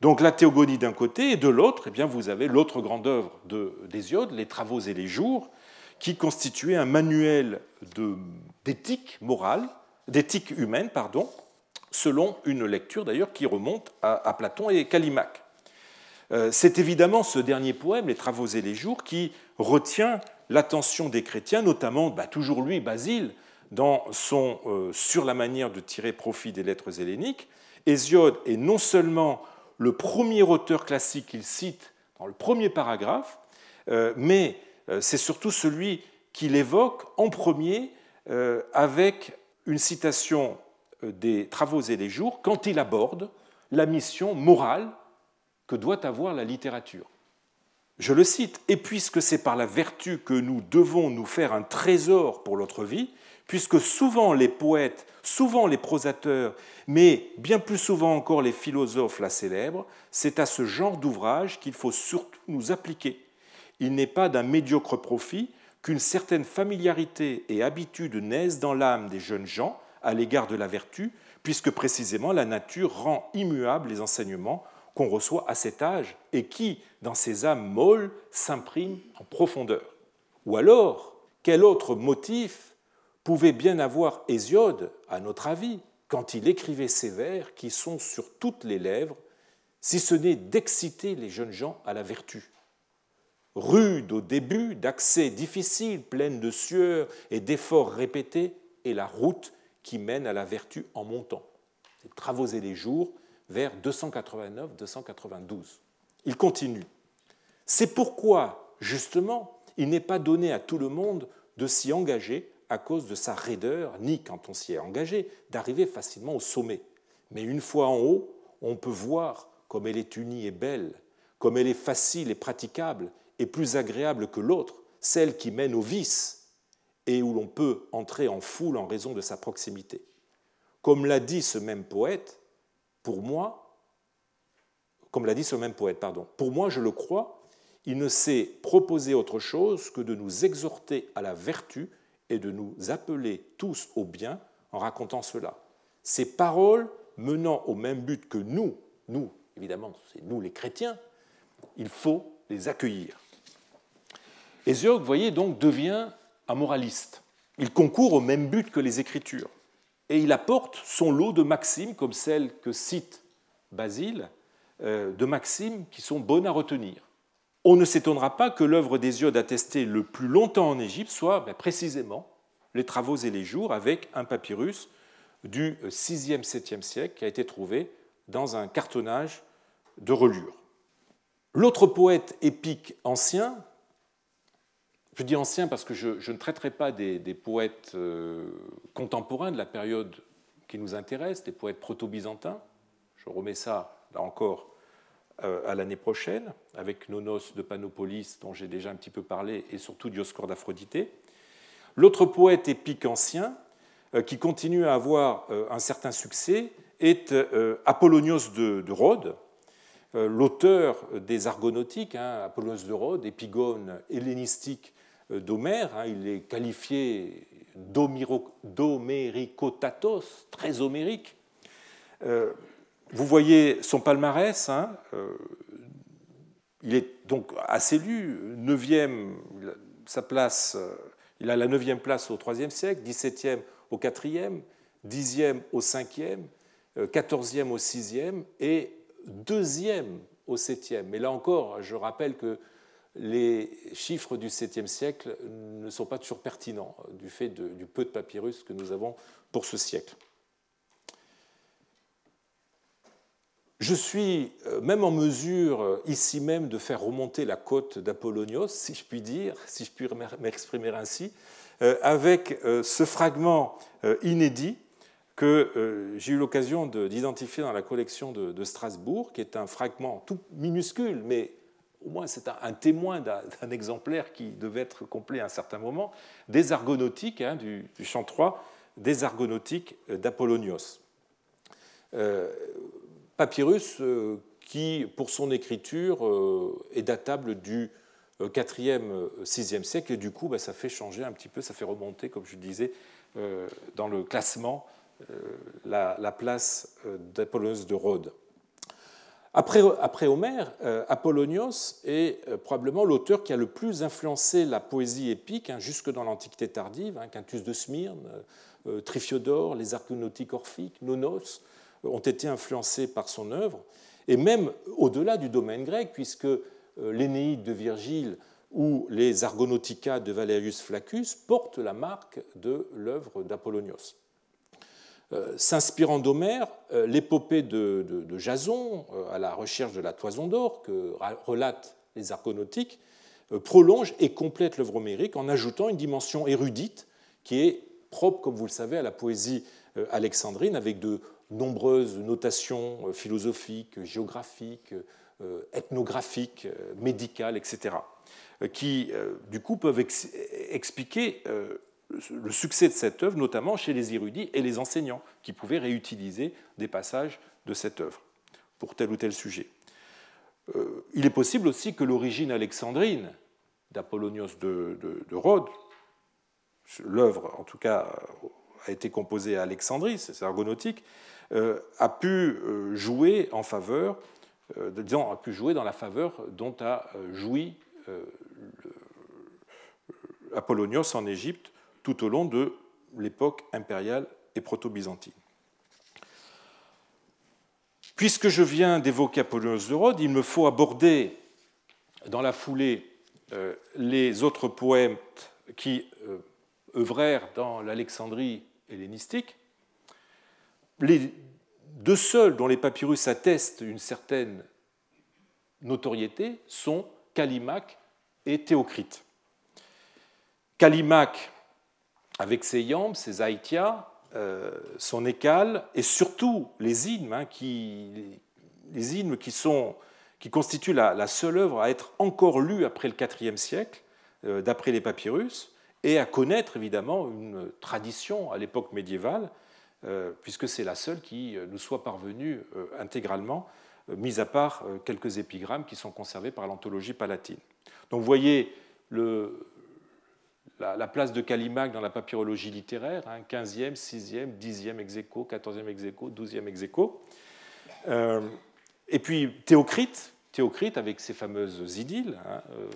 Donc la théogonie d'un côté, et de l'autre, eh vous avez l'autre grande œuvre d'Hésiode, les Travaux et les Jours, qui constituait un manuel d'éthique morale, d'éthique humaine, pardon, selon une lecture d'ailleurs qui remonte à, Platon et Callimaque. Euh, c'est évidemment ce dernier poème, Les Travaux et les Jours, qui retient l'attention des chrétiens, notamment bah, toujours lui, Basile, dans son euh, Sur la manière de tirer profit des lettres helléniques. Hésiode est non seulement le premier auteur classique qu'il cite dans le premier paragraphe, euh, mais c'est surtout celui qu'il évoque en premier avec une citation des Travaux et des Jours quand il aborde la mission morale que doit avoir la littérature. Je le cite, et puisque c'est par la vertu que nous devons nous faire un trésor pour notre vie, puisque souvent les poètes, souvent les prosateurs, mais bien plus souvent encore les philosophes la célèbrent, c'est à ce genre d'ouvrage qu'il faut surtout nous appliquer il n'est pas d'un médiocre profit qu'une certaine familiarité et habitude naissent dans l'âme des jeunes gens à l'égard de la vertu, puisque précisément la nature rend immuables les enseignements qu'on reçoit à cet âge et qui, dans ces âmes molles, s'impriment en profondeur. Ou alors, quel autre motif pouvait bien avoir Hésiode, à notre avis, quand il écrivait ces vers qui sont sur toutes les lèvres, si ce n'est d'exciter les jeunes gens à la vertu? Rude au début, d'accès difficile, pleine de sueur et d'efforts répétés, est la route qui mène à la vertu en montant. Les travaux et les jours vers 289-292. Il continue. C'est pourquoi, justement, il n'est pas donné à tout le monde de s'y engager à cause de sa raideur, ni quand on s'y est engagé, d'arriver facilement au sommet. Mais une fois en haut, on peut voir comme elle est unie et belle, comme elle est facile et praticable, et plus agréable que l'autre, celle qui mène au vice, et où l'on peut entrer en foule en raison de sa proximité. Comme l'a dit ce même poète, pour moi, comme l'a dit ce même poète, pardon, pour moi, je le crois, il ne s'est proposé autre chose que de nous exhorter à la vertu et de nous appeler tous au bien en racontant cela. Ces paroles menant au même but que nous, nous, évidemment, c'est nous les chrétiens, il faut les accueillir. Hésiode, vous voyez, donc devient un moraliste. Il concourt au même but que les Écritures. Et il apporte son lot de maximes, comme celles que cite Basile, euh, de maximes qui sont bonnes à retenir. On ne s'étonnera pas que l'œuvre d'Hésiode attestée le plus longtemps en Égypte soit ben, précisément les travaux et les jours avec un papyrus du 6e, 7e siècle qui a été trouvé dans un cartonnage de relure. L'autre poète épique ancien, je dis ancien parce que je, ne traiterai pas des, poètes euh, contemporains de la période qui nous intéresse, des poètes proto-byzantins, je remets ça là encore euh, à l'année prochaine, avec Nonos de Panopolis, dont j'ai déjà un petit peu parlé, et surtout Dioscorde d'Aphrodité. L'autre poète épique ancien, euh, qui continue à avoir un certain succès, est Apollonios de, Rhodes, l'auteur des Argonautiques, hein, Apollonios de Rhodes, épigone hellénistique d'Homère. Hein, il est qualifié d'homéricotatos, très homérique. Vous voyez son palmarès, hein, euh, il est donc assez lu, 9e, sa place, euh, il a la 9e place au 3e siècle, 17e au 4e, 10e au 5e, 14e au 6e et 2e au 7e. Mais là encore, je rappelle que les chiffres du 7e siècle ne sont pas toujours pertinents du fait du peu de papyrus que nous avons pour ce siècle. Je suis euh, même en mesure, euh, ici même, de faire remonter la côte d'Apollonios, si je puis dire, si je puis m'exprimer ainsi, euh, avec ce fragment inédit que j'ai eu l'occasion d'identifier dans la collection de Strasbourg, qui est un fragment tout minuscule, mais au moins c'est un témoin d'un exemplaire qui devait être complet à un certain moment, des argonautiques, hein, du, du, chant 3, des argonautiques d'Apollonios papyrus euh, qui, pour son écriture, euh, est datable du 4e, euh, 6e siècle, et du coup, bah, ça fait changer un petit peu, ça fait remonter, comme je disais, dans le classement, la, place d'Apollonios de Rhodes. Après, Homère, Apollonios est probablement l'auteur qui a le plus influencé la poésie épique, hein, jusque dans l'Antiquité tardive, hein, Quintus de Smyrne, Triphiodore, les argonautiques orphiques, Nonos, ont été influencés par son œuvre, et même au-delà du domaine grec, puisque euh, l'Énéide de Virgile ou les Argonautica de Valerius Flaccus portent la marque de l'œuvre d'Apollonios. Euh, s'inspirant d'Homère, euh, l'épopée de, Jason, à la recherche de la toison d'or, que relatent les Argonautiques, prolonge et complète l'œuvre homérique en ajoutant une dimension érudite qui est propre, comme vous le savez, à la poésie alexandrine, avec de nombreuses notations euh, philosophiques, géographiques, euh, ethnographiques, euh, médicales, etc., qui, du coup, peuvent expliquer le succès de cette œuvre, notamment chez les érudits et les enseignants, qui pouvaient réutiliser des passages de cette œuvre pour tel ou tel sujet. Il est possible aussi que l'origine alexandrine d'Apollonios de, de Rhodes, l'œuvre en tout cas a été composée à Alexandrie, c'est argonautique, euh, a pu euh, jouer en faveur, euh, disons, a pu jouer dans la faveur dont a joui Apollonios en Égypte tout au long de l'époque impériale et proto-byzantine. Puisque je viens d'évoquer Apollonios de Rhodes, il me faut aborder dans la foulée les autres poètes qui œuvrèrent dans l'Alexandrie hellénistique, les deux seuls dont les papyrus attestent une certaine notoriété sont Callimaque et Théocrite. Callimaque avec ses yambes, ses aïtias, son écale, et surtout les hymnes, hein, qui, les hymnes qui, sont, qui constituent la, seule œuvre à être encore lue après le IVe siècle, d'après les papyrus, et à connaître évidemment une tradition à l'époque médiévale, puisque c'est la seule qui nous soit parvenue intégralement mis à part euh, quelques épigrammes qui sont conservés par l'anthologie palatine. Donc vous voyez le, la, place de Calimac dans la papyrologie littéraire, 15e, 6e, 10e ex 14e ex 12e ex euh, et puis Théocrite, Théocrite avec ses fameuses idylles, hein, euh,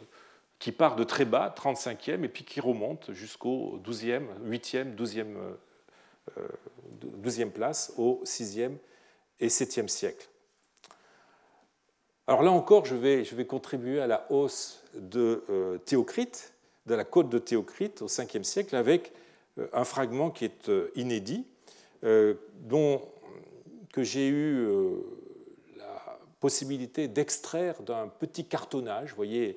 qui part de très bas, 35e, et puis qui remonte jusqu'au 12e, 8e, 12e, 12e place, au 6e et 7e siècle. Alors là encore, je vais, je vais contribuer à la hausse de euh, Théocrite, de la côte de Théocrite au 5e siècle, avec euh, un fragment qui est euh, inédit, dont, que j'ai eu la possibilité d'extraire d'un petit cartonnage. Vous voyez,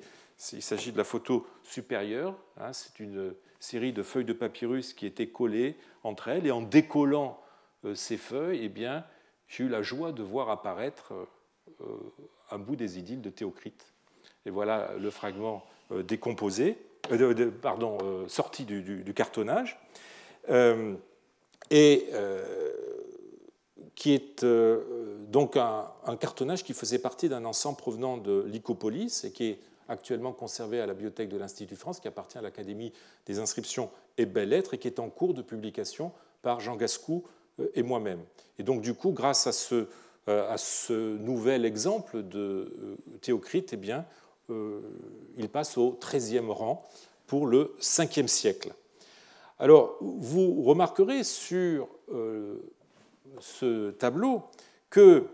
il s'agit de la photo supérieure. Hein, c'est une série de feuilles de papyrus qui étaient collées entre elles. Et en décollant ces feuilles, eh bien, j'ai eu la joie de voir apparaître un bout des idylles de Théocrite. Et voilà le fragment euh, décomposé, euh, pardon, euh, sorti du, cartonnage, et qui est donc un, cartonnage qui faisait partie d'un ensemble provenant de l'Icopolis et qui est actuellement conservé à la bibliothèque de l'Institut France, qui appartient à l'Académie des inscriptions et belles-lettres et qui est en cours de publication par Jean Gascou et moi-même. Et donc, du coup, grâce à ce euh, à ce nouvel exemple de euh, Théocrite, eh bien, euh, il passe au XIIIe rang pour le 5e siècle. Alors, vous remarquerez sur ce tableau que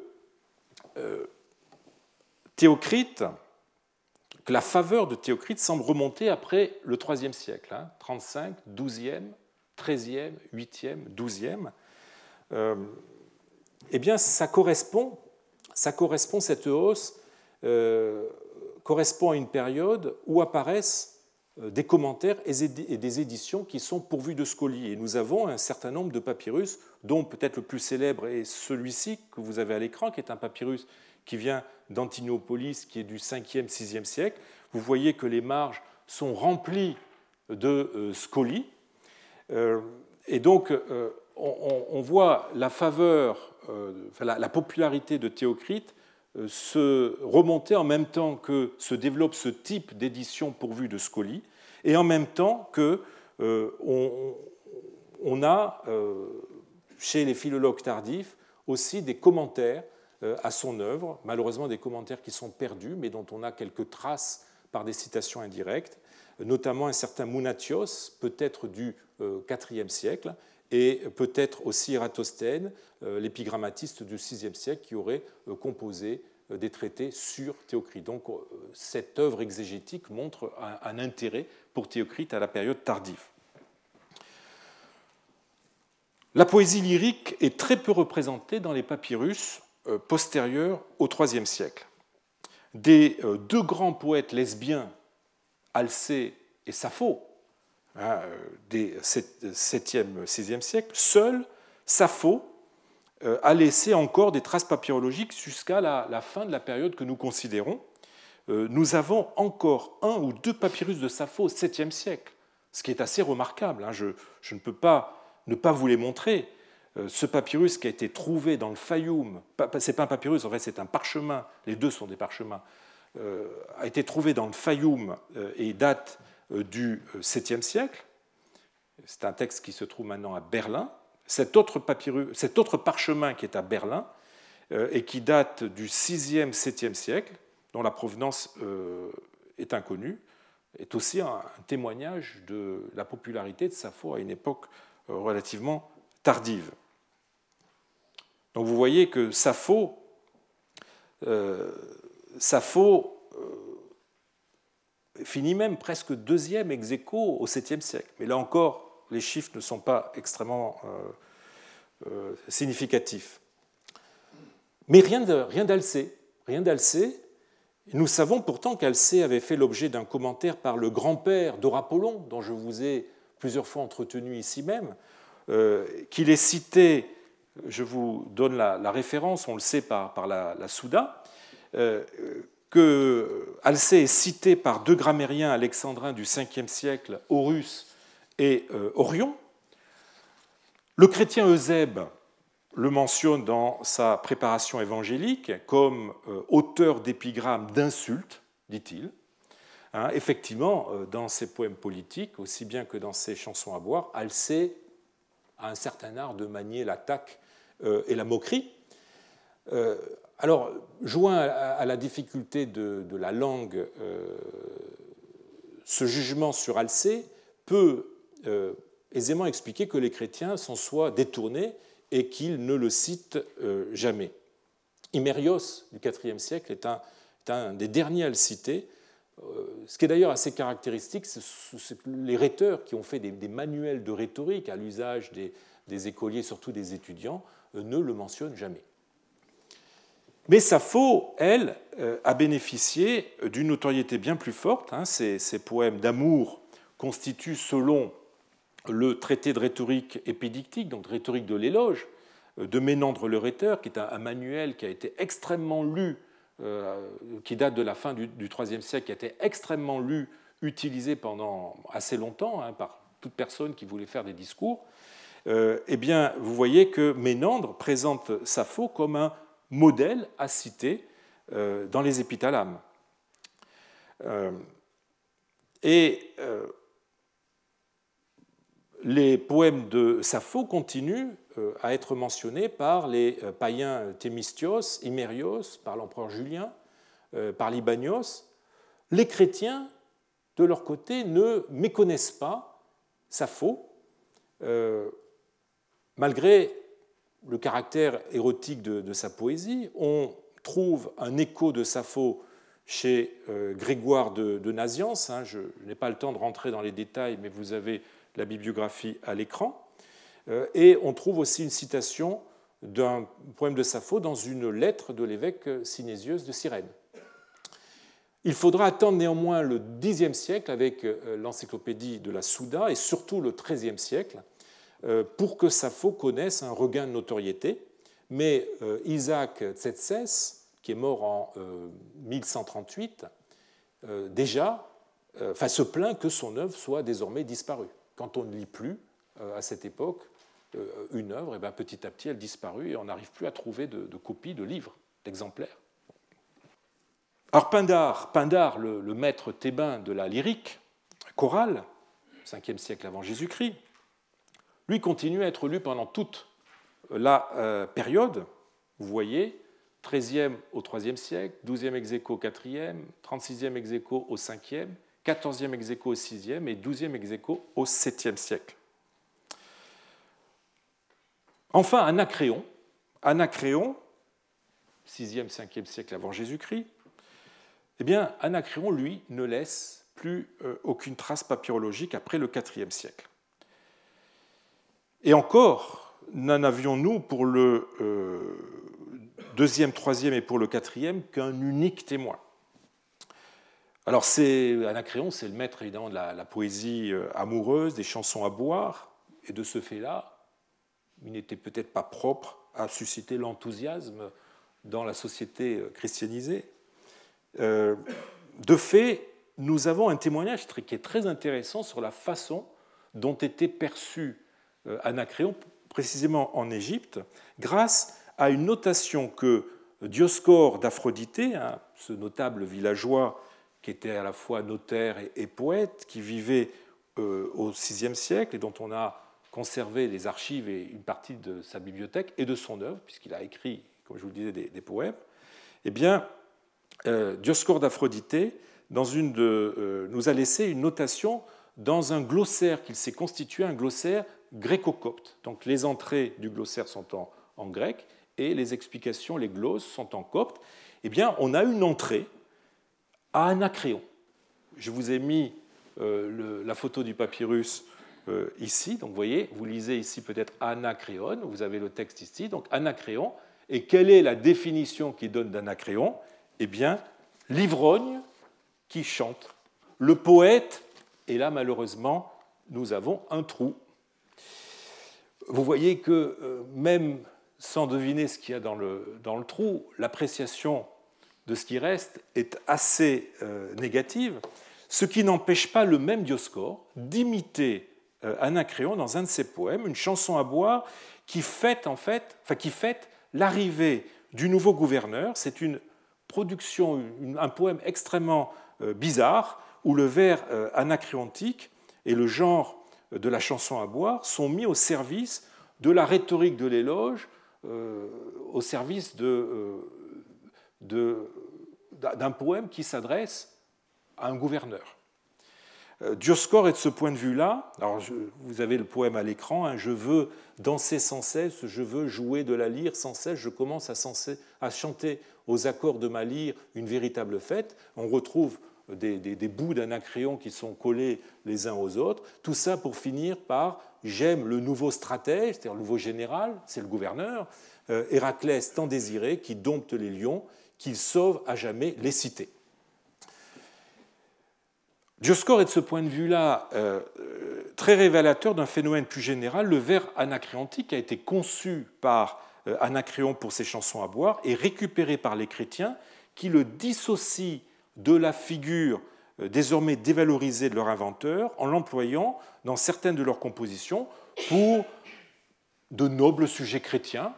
Théocrite, que la faveur de Théocrite semble remonter après le IIIe siècle, 35, 12e, 13e, 8e, 12e eh bien, ça correspond, ça correspond cette hausse euh, correspond à une période où apparaissent euh, des commentaires et des éditions qui sont pourvus de scolies. Et nous avons un certain nombre de papyrus, dont peut-être le plus célèbre est celui-ci que vous avez à l'écran, qui est un papyrus qui vient d'Antinopolis, qui est du 5e, 6e siècle. Vous voyez que les marges sont remplies de euh, scolies. Et donc, on voit la faveur euh, la, popularité de Théocrite euh, se remonter en même temps que se développe ce type d'édition pourvue de scolies, et en même temps que euh, on, a chez les philologues tardifs aussi des commentaires à son œuvre, malheureusement des commentaires qui sont perdus, mais dont on a quelques traces par des citations indirectes, notamment un certain Mounatios, peut-être du IVe siècle, et peut-être aussi Eratosthène, euh, l'épigrammatiste du VIe siècle, qui aurait euh, composé euh, des traités sur Théocrite. Donc cette œuvre exégétique montre un, intérêt pour Théocrite à la période tardive. La poésie lyrique est très peu représentée dans les papyrus postérieurs au IIIe siècle. Des deux grands poètes lesbiens, Alcée et Sappho, Hein, euh, des 7e, 6e siècle, seul Sappho euh, a laissé encore des traces papyrologiques jusqu'à la, fin de la période que nous considérons. Euh, nous avons encore un ou deux papyrus de Sappho au 7e siècle, ce qui est assez remarquable. Hein. Je, ne peux pas ne pas vous les montrer. Ce papyrus qui a été trouvé dans le Fayoum, ce n'est pas un papyrus, en fait c'est un parchemin, les deux sont des parchemins, a été trouvé dans le Fayoum et date du 7e euh, siècle. C'est un texte qui se trouve maintenant à Berlin. Cet autre, cet autre parchemin qui est à Berlin euh, et qui date du 6e, 7e siècle, dont la provenance est inconnue, est aussi un témoignage de la popularité de Sappho à une époque relativement tardive. Donc vous voyez que Sappho, Sappho finit même presque deuxième ex aequo au 7e siècle. Mais là encore, les chiffres ne sont pas extrêmement euh, euh, significatifs. Mais rien d'Alcée. Rien. Nous savons pourtant qu'Alcée avait fait l'objet d'un commentaire par le grand-père d'Orapollon, dont je vous ai plusieurs fois entretenu ici même, qu'il est cité, je vous donne la, référence, on le sait par, la, la, Souda, que est cité par deux grammairiens alexandrins du 5e siècle, Horus et Orion. Le chrétien Eusèbe le mentionne dans sa préparation évangélique comme euh, auteur d'épigrammes d'insultes, dit-il. Hein, effectivement, euh, dans ses poèmes politiques, aussi bien que dans ses chansons à boire, Alcée a un certain art de manier l'attaque euh, et la moquerie. Alors, joint à la difficulté de, la langue, ce jugement sur Alcée peut aisément expliquer que les chrétiens s'en soient détournés et qu'il ne le cite euh, jamais. Imérios du IVe siècle est un, des derniers à le citer, euh, ce qui est d'ailleurs assez caractéristique, c'est les rhéteurs qui ont fait des, manuels de rhétorique à l'usage des, écoliers, surtout des étudiants, euh, ne le mentionnent jamais. Mais Sappho, elle, a bénéficié d'une notoriété bien plus forte. Hein. Ses, poèmes d'amour constituent, selon le traité de rhétorique épidictique, donc rhétorique de l'éloge, euh, de Ménandre le rhéteur, qui est un, manuel qui a été extrêmement lu, euh, qui date de la fin du IIIe siècle, qui a été extrêmement lu, utilisé pendant assez longtemps hein, par toute personne qui voulait faire des discours. Euh, eh bien, vous voyez que Ménandre présente Sappho comme un modèle à citer dans les épithalames. et les poèmes de Sappho continuent euh, à être mentionnés par les euh, païens Thémistios, Imérios, par l'empereur Julien, euh, par Libanios. Les chrétiens, de leur côté, ne méconnaissent pas Sappho, malgré le caractère érotique de, sa poésie. On trouve un écho de Sappho chez Grégoire de, de Naziance. Hein. je n'ai pas le temps de rentrer dans les détails, mais vous avez la bibliographie à l'écran. Euh, et on trouve aussi une citation d'un poème de Sappho dans une lettre de l'évêque Sinésius de Cyrène. Il faudra attendre néanmoins le Xe siècle avec euh, l'encyclopédie de la Souda et surtout le XIIIe siècle euh, pour que Sappho connaisse un regain de notoriété. Mais Isaac Tsetses, qui est mort en 1138, déjà enfin, se plaint que son œuvre soit désormais disparue quand on ne lit plus euh, à cette époque euh, une œuvre, et bien petit à petit elle disparaît et on n'arrive plus à trouver de, copies, de livres, d'exemplaires. Alors Pindar, Pindar le, maître thébain de la lyrique chorale, 5e siècle avant Jésus-Christ, lui continue à être lu pendant toute la euh, période. Vous voyez, 13e au 3e siècle, 12e ex au 4e, 36e ex au 5e, 14e ex au 6e et 12e ex au 7e siècle. Enfin, Anacréon, Anacréon 6e, 5e siècle avant Jésus-Christ, eh bien, Anacréon, lui, ne laisse plus euh, aucune trace papyrologique après le 4e siècle. Et encore, n'en avions-nous pour le euh, deuxième, troisième et pour le quatrième qu'un unique témoin? Alors, c'est, Anacréon, c'est le maître évidemment de la, poésie euh, amoureuse, des chansons à boire, et de ce fait-là, il n'était peut-être pas propre à susciter l'enthousiasme dans la société euh, christianisée. De fait, nous avons un témoignage qui est très intéressant sur la façon dont était perçu Anacréon, précisément en Égypte, grâce à une notation que Dioscore d'Aphrodité, hein, ce notable villageois qui était à la fois notaire et, poète, qui vivait euh, au VIe siècle et dont on a conservé les archives et une partie de sa bibliothèque et de son œuvre, puisqu'il a écrit, comme je vous le disais, des, poèmes, eh bien, euh, Dioscore d'Aphrodité euh, nous a laissé une notation dans un glossaire qu'il s'est constitué, un glossaire gréco-copte. Donc les entrées du glossaire sont en, grec et les explications, les glosses, sont en copte. Eh bien, on a une entrée à Anacréon. Je vous ai mis euh, la photo du papyrus euh, ici. Donc vous voyez, vous lisez ici peut-être Anacréon, vous avez le texte ici. Donc Anacréon. Et quelle est la définition qui donne d'Anacréon? Eh bien, l'ivrogne qui chante. Le poète, et là malheureusement, nous avons un trou. Vous voyez que euh, même sans deviner ce qu'il y a dans le, trou, l'appréciation de ce qui reste est assez euh, négative, ce qui n'empêche pas le même Dioscore d'imiter euh, Anacréon dans un de ses poèmes, une chanson à boire qui fête en fait, enfin qui fête l'arrivée du nouveau gouverneur. C'est une production, un poème extrêmement bizarre où le vers anacréontique et le genre de la chanson à boire sont mis au service de la rhétorique de l'éloge, euh, au service euh, d'un poème qui s'adresse à un gouverneur. Euh, Dioscore est de ce point de vue-là, alors vous avez le poème à l'écran, hein, je veux danser sans cesse, je veux jouer de la lyre sans cesse, je commence à, à chanter aux accords de ma lyre une véritable fête. On retrouve des, bouts d'anacréon qui sont collés les uns aux autres. Tout ça pour finir par j'aime le nouveau stratège, c'est-à-dire le nouveau général, c'est le gouverneur, euh, Héraclès tant désiré, qui dompte les lions, qui sauve à jamais les cités. Dioscore est de ce point de vue-là euh, très révélateur d'un phénomène plus général. Le vers anacréontique a été conçu par euh, Anacréon pour ses chansons à boire et récupéré par les chrétiens qui le dissocient de la figure euh, désormais dévalorisée de leur inventeur en l'employant dans certaines de leurs compositions pour de nobles sujets chrétiens.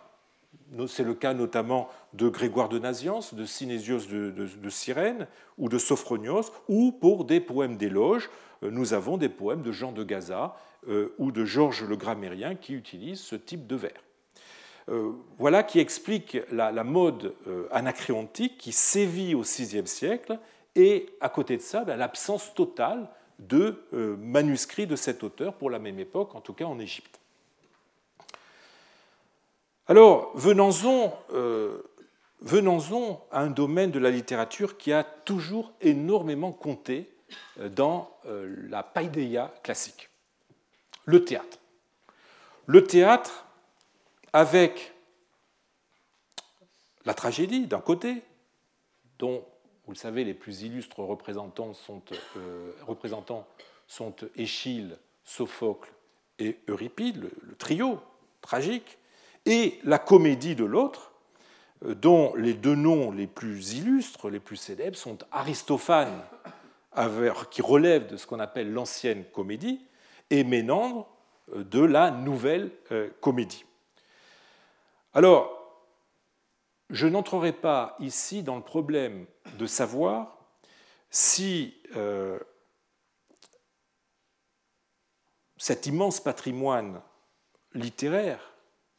C'est le cas notamment de Grégoire de Naziance, de Synésios de, Cyrène ou de Sophronios, ou pour des poèmes d'éloge. Euh, nous avons des poèmes de Jean de Gaza euh, ou de Georges le Grammairien qui utilisent ce type de vers. Voilà qui explique la, mode anacréontique qui sévit au VIe siècle et à côté de ça, ben, l'absence totale de euh, manuscrits de cet auteur pour la même époque, en tout cas en Égypte. Alors, venons-en euh, à un domaine de la littérature qui a toujours énormément compté euh, dans la païdéia classique, le théâtre. Le théâtre, avec la tragédie d'un côté, dont vous le savez, les plus illustres représentants sont, euh, représentants sont Échille, Sophocle et Euripide, le, trio tragique, et la comédie de l'autre, euh, dont les deux noms les plus illustres, les plus célèbres, sont Aristophane, qui relève de ce qu'on appelle l'ancienne comédie, et Ménandre euh, de la nouvelle comédie. Alors, je n'entrerai pas ici dans le problème de savoir si euh, cet immense patrimoine littéraire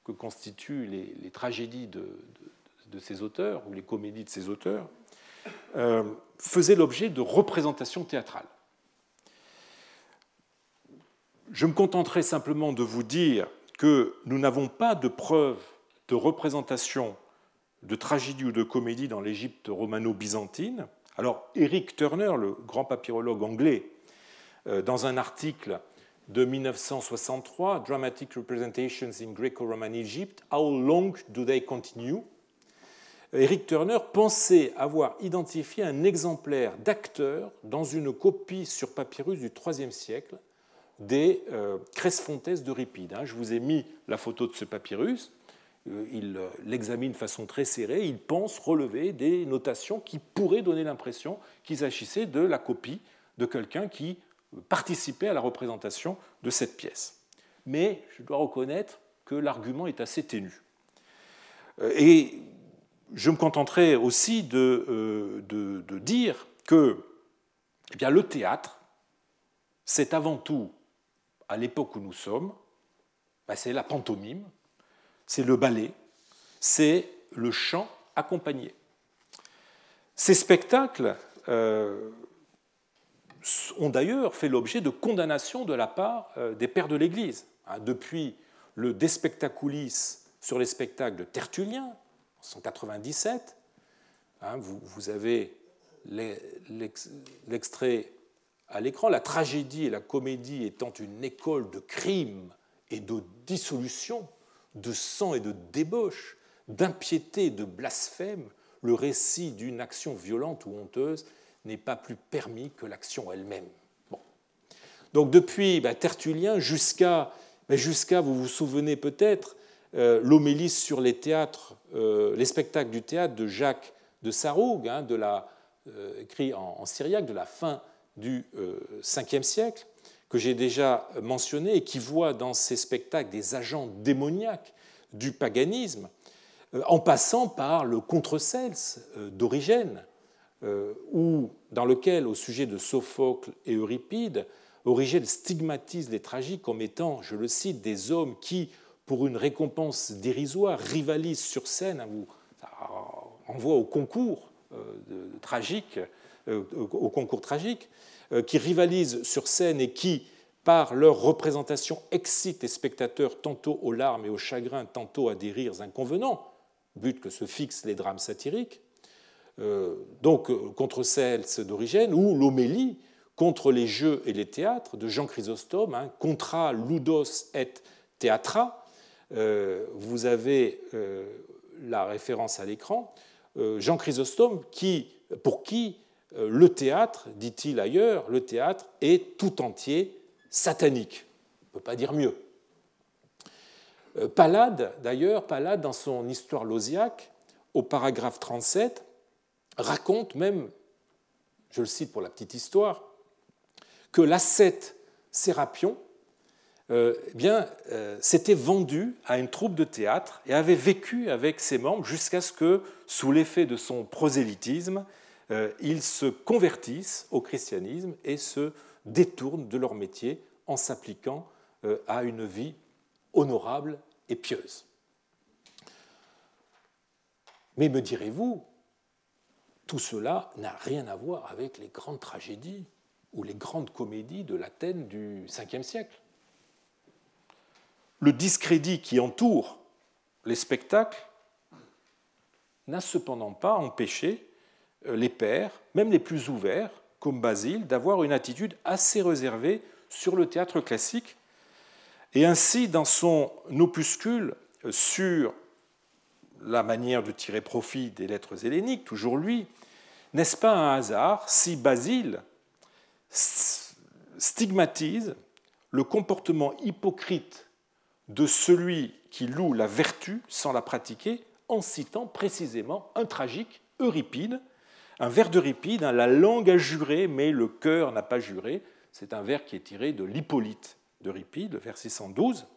que constituent les, tragédies de, ces auteurs ou les comédies de ces auteurs euh, faisait l'objet de représentations théâtrales. Je me contenterai simplement de vous dire que nous n'avons pas de preuves de représentation de tragédie ou de comédie dans l'Égypte romano-byzantine. Alors, Eric Turner, le grand papyrologue anglais, euh, dans un article de 1963, Dramatic Representations in Greco-Roman Egypt, How long do they continue? Eric Turner pensait avoir identifié un exemplaire d'acteur dans une copie sur papyrus du IIIe siècle des euh, d'Euripide. Hein. Je vous ai mis la photo de ce papyrus. Euh, il euh, l'examine de façon très serrée, il pense relever des notations qui pourraient donner l'impression qu'il s'agissait de la copie de quelqu'un qui participait à la représentation de cette pièce. Mais je dois reconnaître que l'argument est assez ténu. Euh, et je me contenterai aussi de, de, dire que eh le théâtre, c'est avant tout, à l'époque où nous sommes, ben, c'est la pantomime, c'est le ballet, c'est le chant accompagné. Ces spectacles euh, ont d'ailleurs fait l'objet de condamnations de la part euh, des pères de l'Église. Hein, depuis le De Spectaculis sur les spectacles de Tertullien, en 197, hein, vous, avez l'extrait à l'écran, la tragédie et la comédie étant une école de crime et de dissolution, de sang et de débauche, d'impiété et de blasphème, le récit d'une action violente ou honteuse n'est pas plus permis que l'action elle-même. Donc depuis bah, Tertullien jusqu'à, bah, jusqu'à, vous vous souvenez peut-être, euh, l'homélie sur les théâtres, euh, les spectacles du théâtre de Jacques de Sarroug, hein, euh, écrit en, syriaque, de la fin du 5e siècle, que j'ai déjà mentionné, et qui voit dans ces spectacles des agents démoniaques du paganisme, en passant par le contre-Cels d'Origène, ou dans lequel, au sujet de Sophocle et Euripide, Origène stigmatise les tragiques comme étant, je le cite, des hommes qui, pour une récompense dérisoire, rivalisent sur scène, hein, vous envoie au concours euh, tragique, euh, au concours tragique, euh, qui rivalisent sur scène et qui, par leur représentation, excitent les spectateurs tantôt aux larmes et au chagrin, tantôt à des rires inconvenants, but que se fixent les drames satiriques. donc contre celles d'origine, ou l'homélie, contre les jeux et les théâtres de Jean Chrysostome, hein, Contra ludos et theatra. Euh, vous avez euh, la référence à l'écran. Euh, Jean Chrysostome, qui, pour qui le théâtre, dit-il ailleurs, le théâtre est tout entier satanique. On ne peut pas dire mieux. Palade, d'ailleurs, Palade, dans son Histoire lausiaque, au paragraphe 37, raconte même, je le cite pour la petite histoire, que l'ascète Sérapion euh, eh euh, s'était vendu à une troupe de théâtre et avait vécu avec ses membres jusqu'à ce que, sous l'effet de son prosélytisme, euh, ils se convertissent au christianisme et se détournent de leur métier en s'appliquant à une vie honorable et pieuse. Mais me direz-vous, tout cela n'a rien à voir avec les grandes tragédies ou les grandes comédies de l'Athènes du Ve siècle. Le discrédit qui entoure les spectacles n'a cependant pas empêché euh, les pères, même les plus ouverts, comme Basile, d'avoir une attitude assez réservée sur le théâtre classique. Et ainsi, dans son opuscule sur la manière de tirer profit des lettres helléniques, toujours lui, n'est-ce pas un hasard si Basile stigmatise le comportement hypocrite de celui qui loue la vertu sans la pratiquer en citant précisément un tragique Euripide, un vers d'Euripide, la langue a juré mais le cœur n'a pas juré. C'est un vers qui est tiré de l'Hippolyte d'Euripide, vers 612.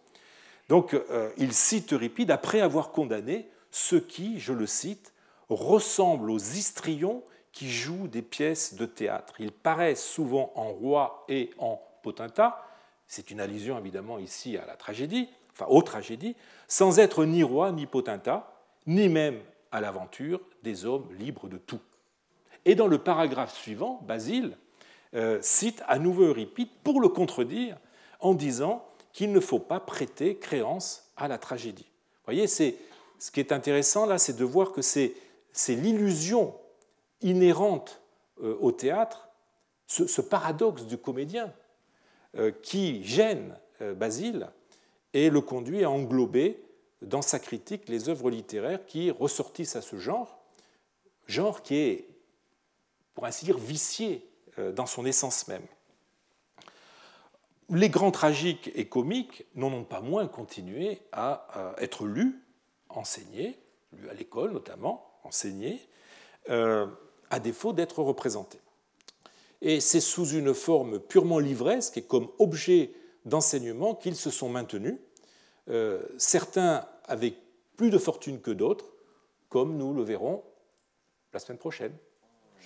Donc euh, il cite Euripide après avoir condamné ceux qui, je le cite, ressemblent aux histrions qui jouent des pièces de théâtre. Ils paraissent souvent en roi et en potentat. C'est une allusion évidemment ici à la tragédie, enfin aux tragédies, sans être ni roi ni potentat, ni même à l'aventure des hommes libres de tout. Et dans le paragraphe suivant, Basile euh, cite à nouveau Euripide pour le contredire en disant qu'il ne faut pas prêter créance à la tragédie. Vous voyez, c'est, ce qui est intéressant là, c'est de voir que c'est, l'illusion inhérente euh, au théâtre, ce, paradoxe du comédien euh, qui gêne Basile et le conduit à englober dans sa critique les œuvres littéraires qui ressortissent à ce genre, genre qui est, pour ainsi dire, vicié dans son essence même. Les grands tragiques et comiques n'en ont pas moins continué à être lus, enseignés, lus à l'école notamment, enseignés, à défaut d'être représentés. Et c'est sous une forme purement livresque et comme objet d'enseignement qu'ils se sont maintenus, euh, certains avec plus de fortune que d'autres, comme nous le verrons la semaine prochaine.